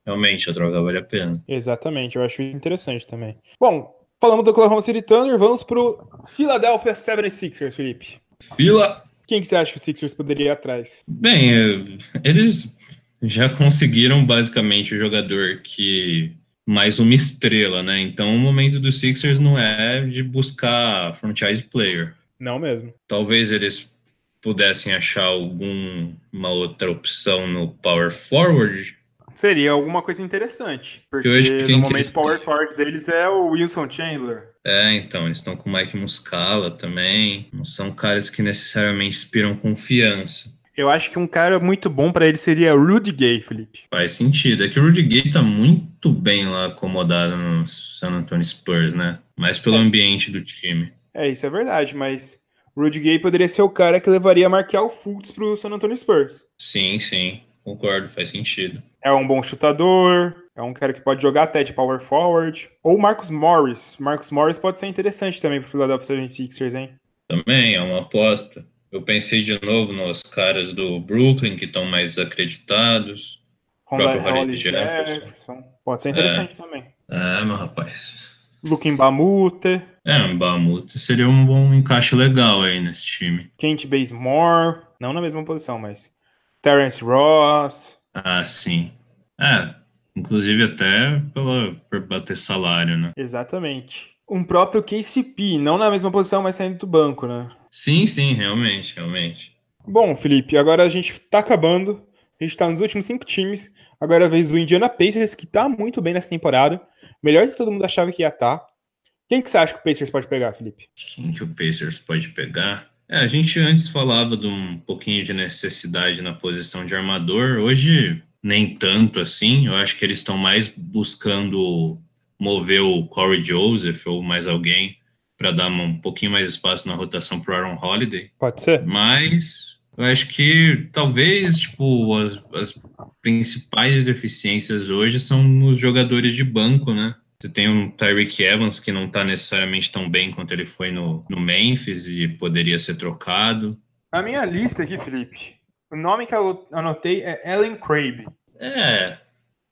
realmente a droga vale a pena. Exatamente, eu acho interessante também. Bom, falamos do Oklahoma City Thunder, vamos pro Philadelphia 76ers, Felipe. Fila! Quem que você acha que o Sixers poderia ir atrás? Bem, eles já conseguiram basicamente o jogador que mais uma estrela, né? Então o momento do Sixers não é de buscar franchise player. Não mesmo. Talvez eles pudessem achar alguma outra opção no power forward. Seria alguma coisa interessante, porque no momento o power forward deles é o Wilson Chandler. É, então, eles estão com o Mike Muscala também. Não são caras que necessariamente inspiram confiança. Eu acho que um cara muito bom para ele seria Rudy Gay, Felipe. Faz sentido. É que o Rudy Gay tá muito bem lá acomodado no San Antonio Spurs, né? Mais pelo é. ambiente do time. É, isso é verdade, mas Rudy Gay poderia ser o cara que levaria Markel Fultz pro San Antonio Spurs. Sim, sim, concordo, faz sentido. É um bom chutador, é um cara que pode jogar até de power forward. Ou Marcus Morris. Marcus Morris pode ser interessante também pro Philadelphia 76ers, hein? Também, é uma aposta. Eu pensei de novo nos caras do Brooklyn que estão mais acreditados. Honda Hollis Jefferson. Jefferson. Pode ser interessante é. também. É, meu rapaz. Luke Bamute. É, um Bamute seria um bom encaixe legal aí nesse time. Kent Bazemore. Não na mesma posição, mas. Terence Ross. Ah, sim. É, inclusive até pela, por bater salário, né? Exatamente. Um próprio KCP, não na mesma posição, mas saindo do banco, né? Sim, sim, realmente, realmente. Bom, Felipe, agora a gente tá acabando. A gente tá nos últimos cinco times. Agora é a vez do Indiana Pacers, que tá muito bem nessa temporada. Melhor do que todo mundo achava que ia estar. Tá. Quem que você acha que o Pacers pode pegar, Felipe? Quem que o Pacers pode pegar? É, a gente antes falava de um pouquinho de necessidade na posição de armador. Hoje, nem tanto assim. Eu acho que eles estão mais buscando mover o Corey Joseph ou mais alguém para dar um pouquinho mais espaço na rotação para Aaron Holiday. Pode ser. Mas eu acho que talvez tipo as, as principais deficiências hoje são os jogadores de banco, né? Você tem um Tyreek Evans que não está necessariamente tão bem quanto ele foi no, no Memphis e poderia ser trocado. Na minha lista aqui, Felipe, o nome que eu anotei é Ellen Crabe. É,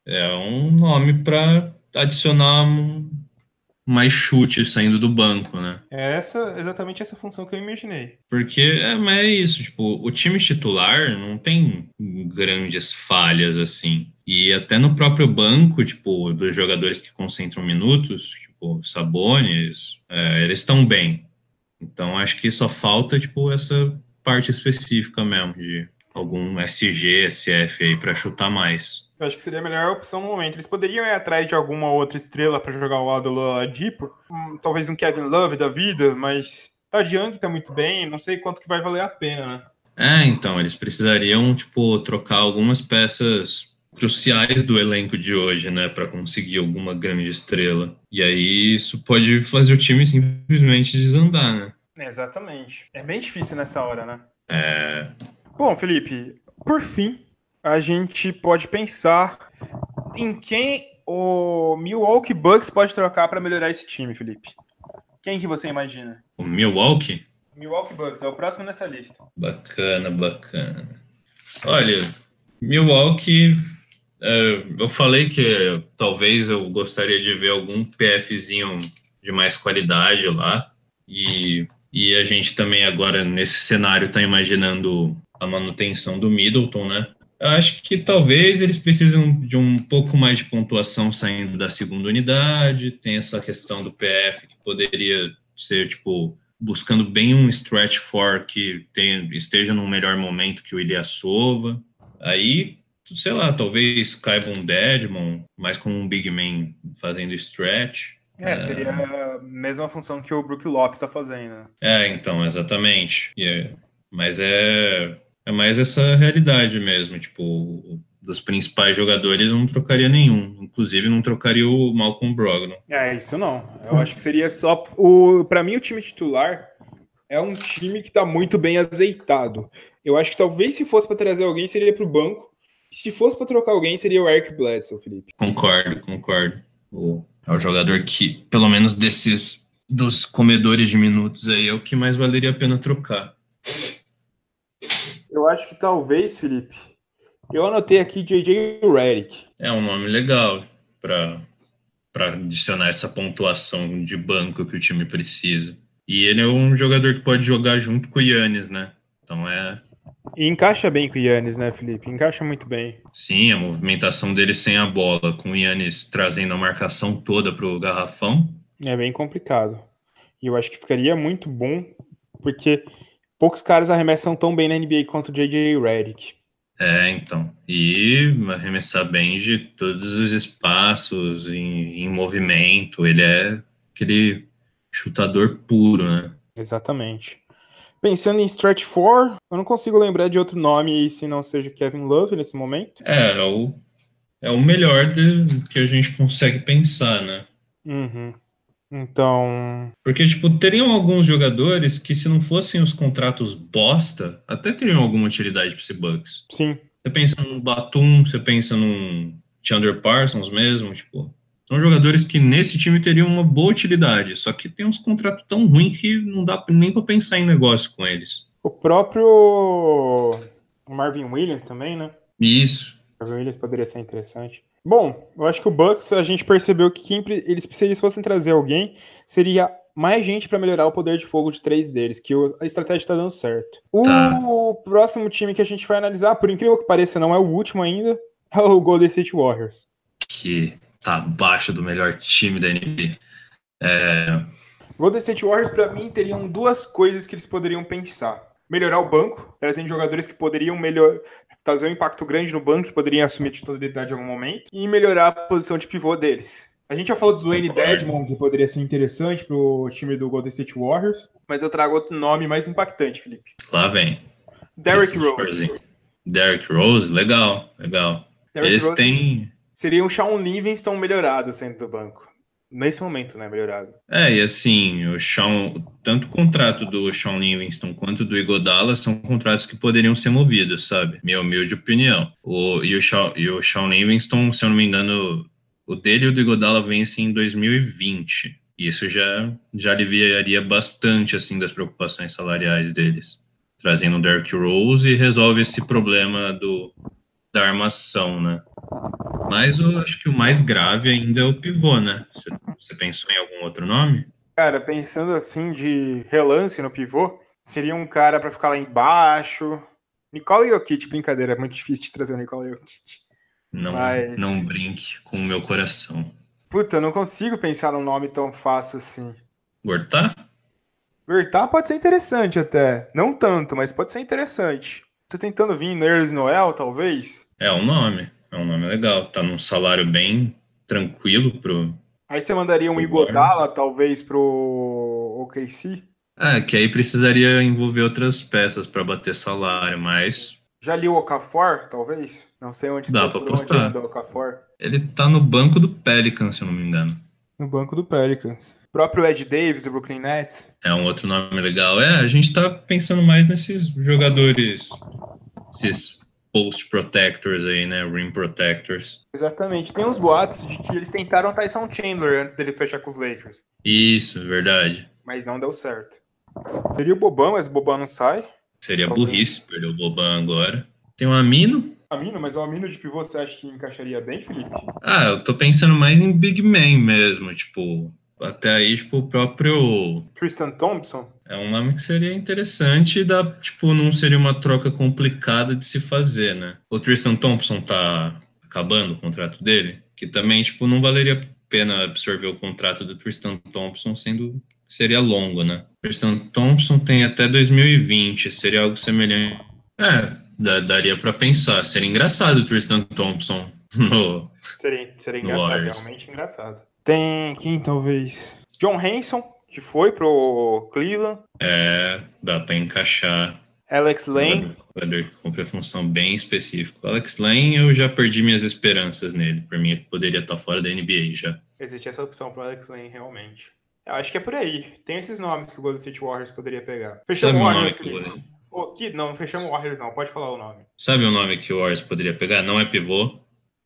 é um nome para adicionar mais chute saindo do banco, né? É essa, exatamente essa função que eu imaginei. Porque é, mas é isso, tipo, o time titular não tem grandes falhas assim. E até no próprio banco, tipo, dos jogadores que concentram minutos, tipo, Sabones, é, eles estão bem. Então acho que só falta, tipo, essa parte específica mesmo de algum SG, SF aí para chutar mais. Eu acho que seria a melhor opção no momento. Eles poderiam ir atrás de alguma outra estrela para jogar ao lado do Ladipo. Hum, talvez um Kevin Love da vida, mas Tad Young tá muito bem. Não sei quanto que vai valer a pena, né? É, então, eles precisariam, tipo, trocar algumas peças cruciais do elenco de hoje, né, para conseguir alguma grande estrela. E aí isso pode fazer o time simplesmente desandar, né? Exatamente. É bem difícil nessa hora, né? É. Bom, Felipe, por fim, a gente pode pensar em quem o Milwaukee Bucks pode trocar para melhorar esse time, Felipe. Quem que você imagina? O Milwaukee? Milwaukee Bucks é o próximo nessa lista. Bacana, bacana. Olha, Milwaukee, é, eu falei que talvez eu gostaria de ver algum PFzinho de mais qualidade lá. E, e a gente também agora, nesse cenário, está imaginando a manutenção do Middleton, né? Eu acho que talvez eles precisem de um pouco mais de pontuação saindo da segunda unidade. Tem essa questão do PF que poderia ser tipo buscando bem um stretch for que tenha, esteja num melhor momento que o Ilyasova. Aí, sei lá, talvez caiba um Deadmon, mais como um big man fazendo stretch. É, seria a mesma função que o Brook Lopes está fazendo. É, então, exatamente. Yeah. Mas é é mais essa realidade mesmo, tipo, dos principais jogadores eu não trocaria nenhum. Inclusive não trocaria o Malcolm Brogdon. É, isso não. Eu acho que seria só o para mim o time titular é um time que está muito bem azeitado. Eu acho que talvez se fosse para trazer alguém seria para o banco. Se fosse para trocar alguém seria o Eric Bledsoe, Felipe. Concordo, concordo. É o jogador que, pelo menos desses dos comedores de minutos aí, é o que mais valeria a pena trocar. Eu acho que talvez, Felipe. Eu anotei aqui JJ Redick. É um nome legal para para adicionar essa pontuação de banco que o time precisa. E ele é um jogador que pode jogar junto com o Yannis, né? Então é. E encaixa bem com o Yannis, né, Felipe? Encaixa muito bem. Sim, a movimentação dele sem a bola, com o Yannis trazendo a marcação toda para o garrafão. É bem complicado. E eu acho que ficaria muito bom, porque poucos caras arremessam tão bem na NBA quanto o J.J. Redick. É, então. E arremessar bem de todos os espaços, em, em movimento. Ele é aquele chutador puro, né? Exatamente. Pensando em stretch four, eu não consigo lembrar de outro nome se não seja Kevin Love nesse momento. É, é o, é o melhor de, que a gente consegue pensar, né? Uhum. Então. Porque, tipo, teriam alguns jogadores que, se não fossem os contratos bosta, até teriam alguma utilidade para esse Bucks. Sim. Você pensa num Batum, você pensa num Chandler Parsons mesmo, tipo. São jogadores que nesse time teriam uma boa utilidade, só que tem uns contratos tão ruins que não dá nem para pensar em negócio com eles. O próprio Marvin Williams também, né? Isso. Marvin Williams poderia ser interessante. Bom, eu acho que o Bucks a gente percebeu que quem, eles, se eles fossem trazer alguém, seria mais gente para melhorar o poder de fogo de três deles, que a estratégia tá dando certo. Tá. O próximo time que a gente vai analisar, por incrível que pareça, não é o último ainda, é o Golden State Warriors. Que tá abaixo do melhor time da NBA. É... Golden State Warriors, para mim, teriam duas coisas que eles poderiam pensar. Melhorar o banco, trazendo jogadores que poderiam melhor, trazer um impacto grande no banco, que poderiam assumir a titularidade em algum momento, e melhorar a posição de pivô deles. A gente já falou do Dwayne Dedmon, que poderia ser interessante para o time do Golden State Warriors, mas eu trago outro nome mais impactante, Felipe. Lá vem. Derrick Rose. Derrick Rose, legal, legal. Derrick Eles Rose têm. Seria um Sean Livingston melhorado sendo do banco. Nesse momento, né, melhorado. É, e assim, o Sean, tanto o contrato do Sean Livingston quanto do Igodala são contratos que poderiam ser movidos, sabe? Minha humilde opinião. O, e, o Sean, e o Sean Livingston, se eu não me engano, o dele e o do Igodala vencem em 2020. E isso já, já aliviaria bastante, assim, das preocupações salariais deles. Trazendo o Derrick Rose e resolve esse problema do, da armação, né? Mas eu acho que o mais grave ainda é o pivô, né? Você, pensou em algum outro nome? Cara, pensando assim de relance no pivô, seria um cara para ficar lá embaixo. Nikola Jokic, brincadeira, é muito difícil de trazer o Nikola Jokic. Não, Mas... não brinque com o meu coração. Puta, eu não consigo pensar num nome tão fácil assim. Gortá? Gortá pode ser interessante até. Não tanto, mas pode ser interessante. Tô tentando vir Nerds Noel, talvez? É um nome. É um nome legal. Tá num salário bem tranquilo pro. Aí você mandaria um Igodala, talvez, pro OKC? É, que aí precisaria envolver outras peças para bater salário, mas. Já li o Okafor, talvez? Não sei onde Dá para postar. O Okafor. Ele tá no banco do Pelicans, se eu não me engano. No banco do Pelicans. O próprio Ed Davis, do Brooklyn Nets. É um outro nome legal. É, a gente tá pensando mais nesses jogadores, esses post protectors aí, né? Rim protectors. Exatamente. Tem uns boatos de que eles tentaram Tyson Chandler antes dele fechar com os Lakers. Isso, verdade. Mas não deu certo. Seria o Boban, mas o Boban não sai. Seria burrice perder o Boban agora. Tem um Amino. Amino, mas o Amino de pivô você acha que encaixaria bem, Felipe? Ah, eu tô pensando mais em Big Man mesmo, tipo, até aí, tipo, o próprio. Tristan Thompson? É um nome que seria interessante e dá, tipo, não seria uma troca complicada de se fazer, né? O Tristan Thompson tá acabando o contrato dele, que também, tipo, não valeria a pena absorver o contrato do Tristan Thompson, sendo que seria longo, né? Tristan Thompson tem até 2020, seria algo semelhante. É, daria para pensar. Seria engraçado o Tristan Thompson no. Seria, seria engraçado, Warriors. realmente engraçado. Tem quem talvez? John Hanson, que foi pro Cleveland. É, dá para encaixar. Alex Lane. Jogador que cumpre a função bem específica. Alex Lane, eu já perdi minhas esperanças nele. Por mim, ele poderia estar fora da NBA já. Existe essa opção pro Alex Lane, realmente. Eu acho que é por aí. Tem esses nomes que o Golden State Warriors poderia pegar. Fechamos o Warriors. Que oh, não, não fechamos o Warriors, não. Pode falar o nome. Sabe o nome que o Warriors poderia pegar? Não é pivô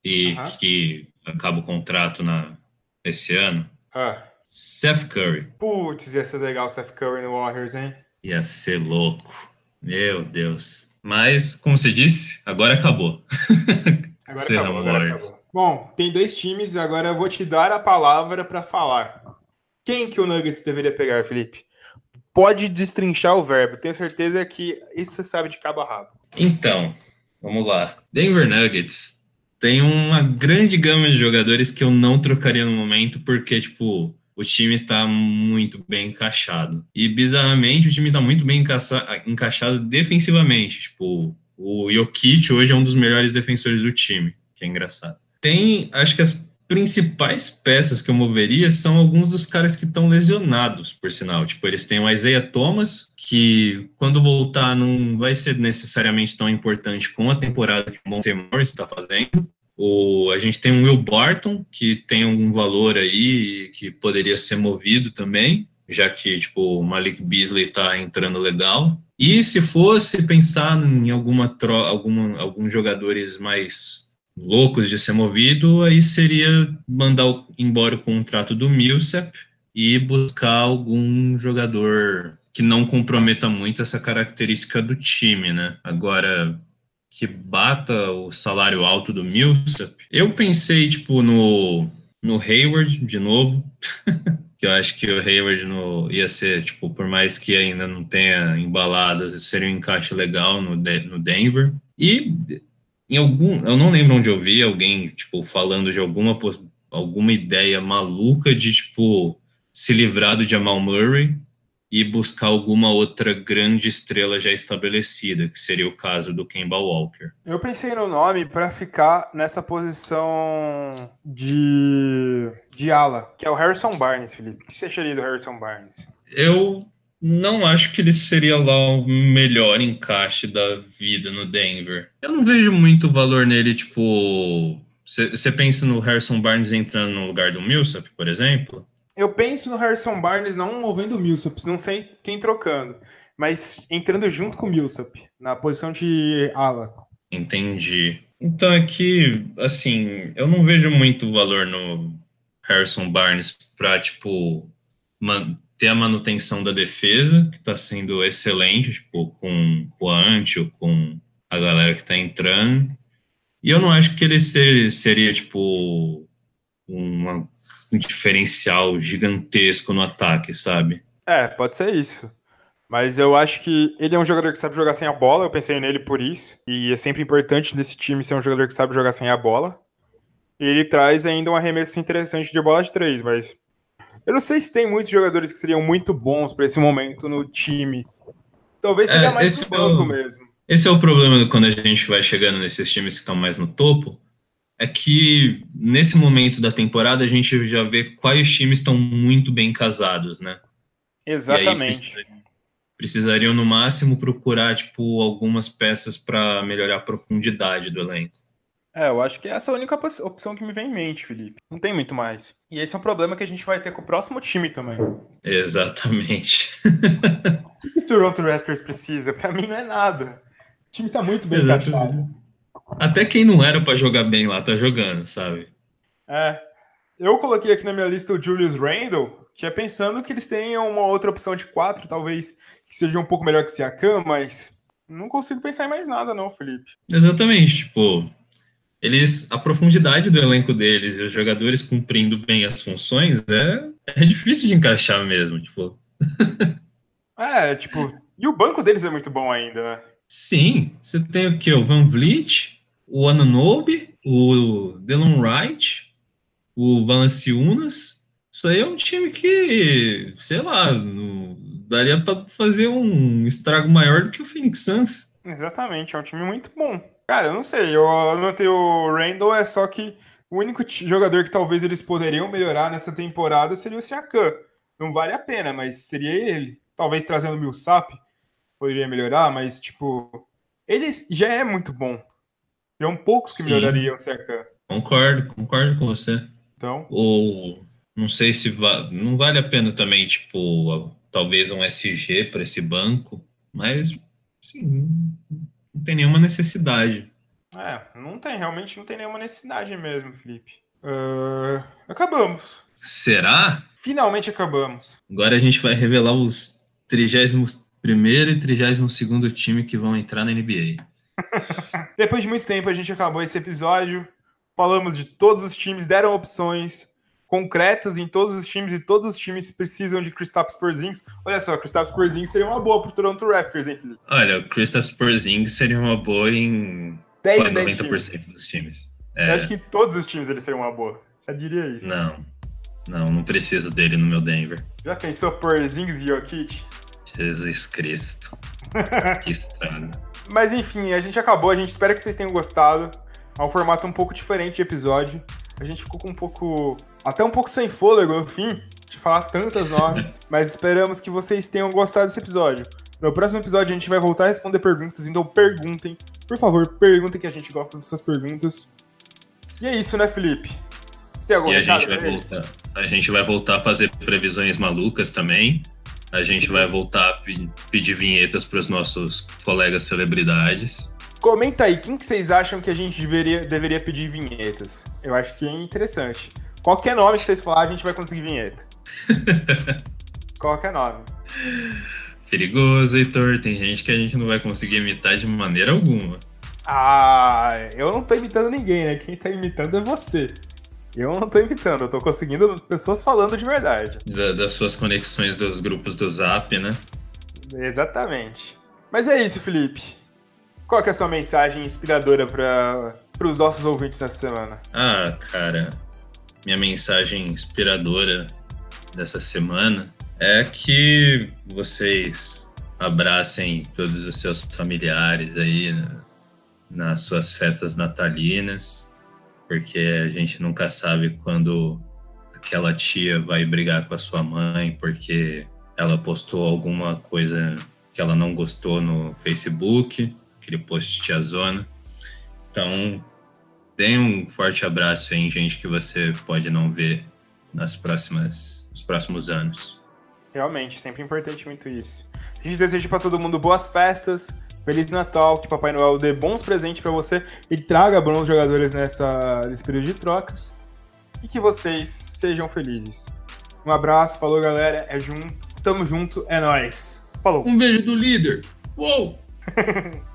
e uh -huh. que acaba o contrato na, esse ano. Ah. Seth Curry. Putz, ia ser legal o Seth Curry no Warriors, hein? Ia ser louco. Meu Deus. Mas, como você disse, agora acabou. Agora acabou, agora acabou. Bom, tem dois times, agora eu vou te dar a palavra para falar. Quem que o Nuggets deveria pegar, Felipe? Pode destrinchar o verbo, tenho certeza que isso você sabe de cabo a rabo. Então, vamos lá. Denver Nuggets tem uma grande gama de jogadores que eu não trocaria no momento, porque, tipo, o time tá muito bem encaixado. E, bizarramente, o time tá muito bem encaixado defensivamente. Tipo, o Jokic hoje é um dos melhores defensores do time, que é engraçado. Tem, acho que as principais peças que eu moveria são alguns dos caras que estão lesionados, por sinal. Tipo, eles têm o Isaiah Thomas, que quando voltar não vai ser necessariamente tão importante com a temporada que o Monte Morris está fazendo. O, a gente tem um Will Barton, que tem algum valor aí, que poderia ser movido também, já que tipo, o Malik Beasley está entrando legal. E se fosse pensar em alguma, tro alguma alguns jogadores mais loucos de ser movido, aí seria mandar embora o contrato do Millsap e buscar algum jogador que não comprometa muito essa característica do time, né? Agora, que bata o salário alto do Millsap. Eu pensei, tipo, no, no Hayward, de novo, que eu acho que o Hayward no, ia ser, tipo, por mais que ainda não tenha embalado, seria um encaixe legal no, no Denver. E em algum, eu não lembro onde eu vi alguém, tipo, falando de alguma, alguma ideia maluca de, tipo, se livrar do Jamal Murray e buscar alguma outra grande estrela já estabelecida, que seria o caso do Kemba Walker. Eu pensei no nome para ficar nessa posição de, de ala, que é o Harrison Barnes, Felipe. O que você acharia do Harrison Barnes? Eu não acho que ele seria lá o melhor encaixe da vida no Denver. Eu não vejo muito valor nele, tipo. Você pensa no Harrison Barnes entrando no lugar do Millsap, por exemplo? eu penso no Harrison Barnes não movendo o Millsap, não sei quem trocando, mas entrando junto com o Millsap, na posição de ala. Entendi. Então aqui, é assim, eu não vejo muito valor no Harrison Barnes para, tipo, ter a manutenção da defesa, que está sendo excelente, tipo, com o Ant ou com a galera que está entrando. E eu não acho que ele ser, seria, tipo, uma um diferencial gigantesco no ataque, sabe? É, pode ser isso. Mas eu acho que ele é um jogador que sabe jogar sem a bola, eu pensei nele por isso. E é sempre importante nesse time ser um jogador que sabe jogar sem a bola. E ele traz ainda um arremesso interessante de bola de três, mas eu não sei se tem muitos jogadores que seriam muito bons para esse momento no time. Talvez seria é, mais no banco é o, mesmo. Esse é o problema quando a gente vai chegando nesses times que estão mais no topo é que nesse momento da temporada a gente já vê quais times estão muito bem casados, né? Exatamente. precisariam no máximo procurar tipo algumas peças para melhorar a profundidade do elenco. É, eu acho que essa é a única opção que me vem em mente, Felipe. Não tem muito mais. E esse é um problema que a gente vai ter com o próximo time também. Exatamente. o que o Toronto Raptors precisa? Para mim não é nada. O time tá muito bem encaixado. Até quem não era para jogar bem lá tá jogando, sabe? É. Eu coloquei aqui na minha lista o Julius Randle, que é pensando que eles tenham uma outra opção de quatro, talvez que seja um pouco melhor que o Siakam, mas não consigo pensar em mais nada, não, Felipe. Exatamente, tipo, eles, a profundidade do elenco deles e os jogadores cumprindo bem as funções é, é difícil de encaixar mesmo, tipo. é, tipo, e o banco deles é muito bom ainda, né? Sim, você tem o que? O Van Vliet, o Anunobi, o Delon Wright, o Valanciunas. Isso aí é um time que, sei lá, daria para fazer um estrago maior do que o Phoenix Suns. Exatamente, é um time muito bom. Cara, eu não sei, eu anotei o Randall, é só que o único jogador que talvez eles poderiam melhorar nessa temporada seria o Siakam. Não vale a pena, mas seria ele. Talvez trazendo o Millsap, poderia melhorar, mas, tipo, ele já é muito bom. Seriam poucos que Sim. melhorariam o Seca. Concordo, concordo com você. Então. Ou não sei se va não vale a pena também, tipo, talvez um SG para esse banco, mas sim, não tem nenhuma necessidade. É, não tem, realmente não tem nenhuma necessidade mesmo, Felipe. Uh, acabamos. Será? Finalmente acabamos. Agora a gente vai revelar os trigésimos primeiro e 32 segundo time que vão entrar na NBA. Depois de muito tempo, a gente acabou esse episódio. Falamos de todos os times, deram opções concretas em todos os times e todos os times precisam de Kristaps Porzingis. Olha só, Kristaps Porzingis seria uma boa para o Toronto Raptors, hein, Felipe? Olha, o Kristaps Porzingis seria uma boa em 10 90% times. dos times. É... Eu acho que em todos os times ele seria uma boa. Já diria isso. Não, não, não preciso dele no meu Denver. Já pensou Porzingis e Jokic? Jesus Cristo. que estranho. Mas enfim, a gente acabou. A gente espera que vocês tenham gostado. É um formato um pouco diferente de episódio. A gente ficou com um pouco. Até um pouco sem fôlego no fim, de falar tantas nomes. mas esperamos que vocês tenham gostado desse episódio. No próximo episódio a gente vai voltar a responder perguntas, então perguntem. Por favor, perguntem que a gente gosta dessas perguntas. E é isso, né, Felipe? Você tem algum e a gente vai voltar. A gente vai voltar a fazer previsões malucas também. A gente vai voltar a pedir vinhetas para os nossos colegas celebridades. Comenta aí, quem que vocês acham que a gente deveria, deveria pedir vinhetas? Eu acho que é interessante. Qualquer nome que vocês falarem, a gente vai conseguir vinheta. Qualquer nome. Perigoso, Heitor. Tem gente que a gente não vai conseguir imitar de maneira alguma. Ah, eu não tô imitando ninguém, né? Quem tá imitando é você. Eu não tô imitando, eu tô conseguindo pessoas falando de verdade. Da, das suas conexões dos grupos do Zap, né? Exatamente. Mas é isso, Felipe. Qual é a sua mensagem inspiradora para os nossos ouvintes nessa semana? Ah, cara, minha mensagem inspiradora dessa semana é que vocês abracem todos os seus familiares aí né, nas suas festas natalinas, porque a gente nunca sabe quando aquela tia vai brigar com a sua mãe porque ela postou alguma coisa que ela não gostou no Facebook, aquele post tia zona. Então, Dê um forte abraço aí em gente que você pode não ver nas próximas, nos próximos anos. Realmente, sempre importante muito isso. A gente deseja para todo mundo boas festas, Feliz Natal, que Papai Noel dê bons presentes para você e traga bons jogadores nessa, nesse período de trocas. E que vocês sejam felizes. Um abraço, falou galera, é junto, tamo junto, é nós. Falou. Um beijo do líder. Uou!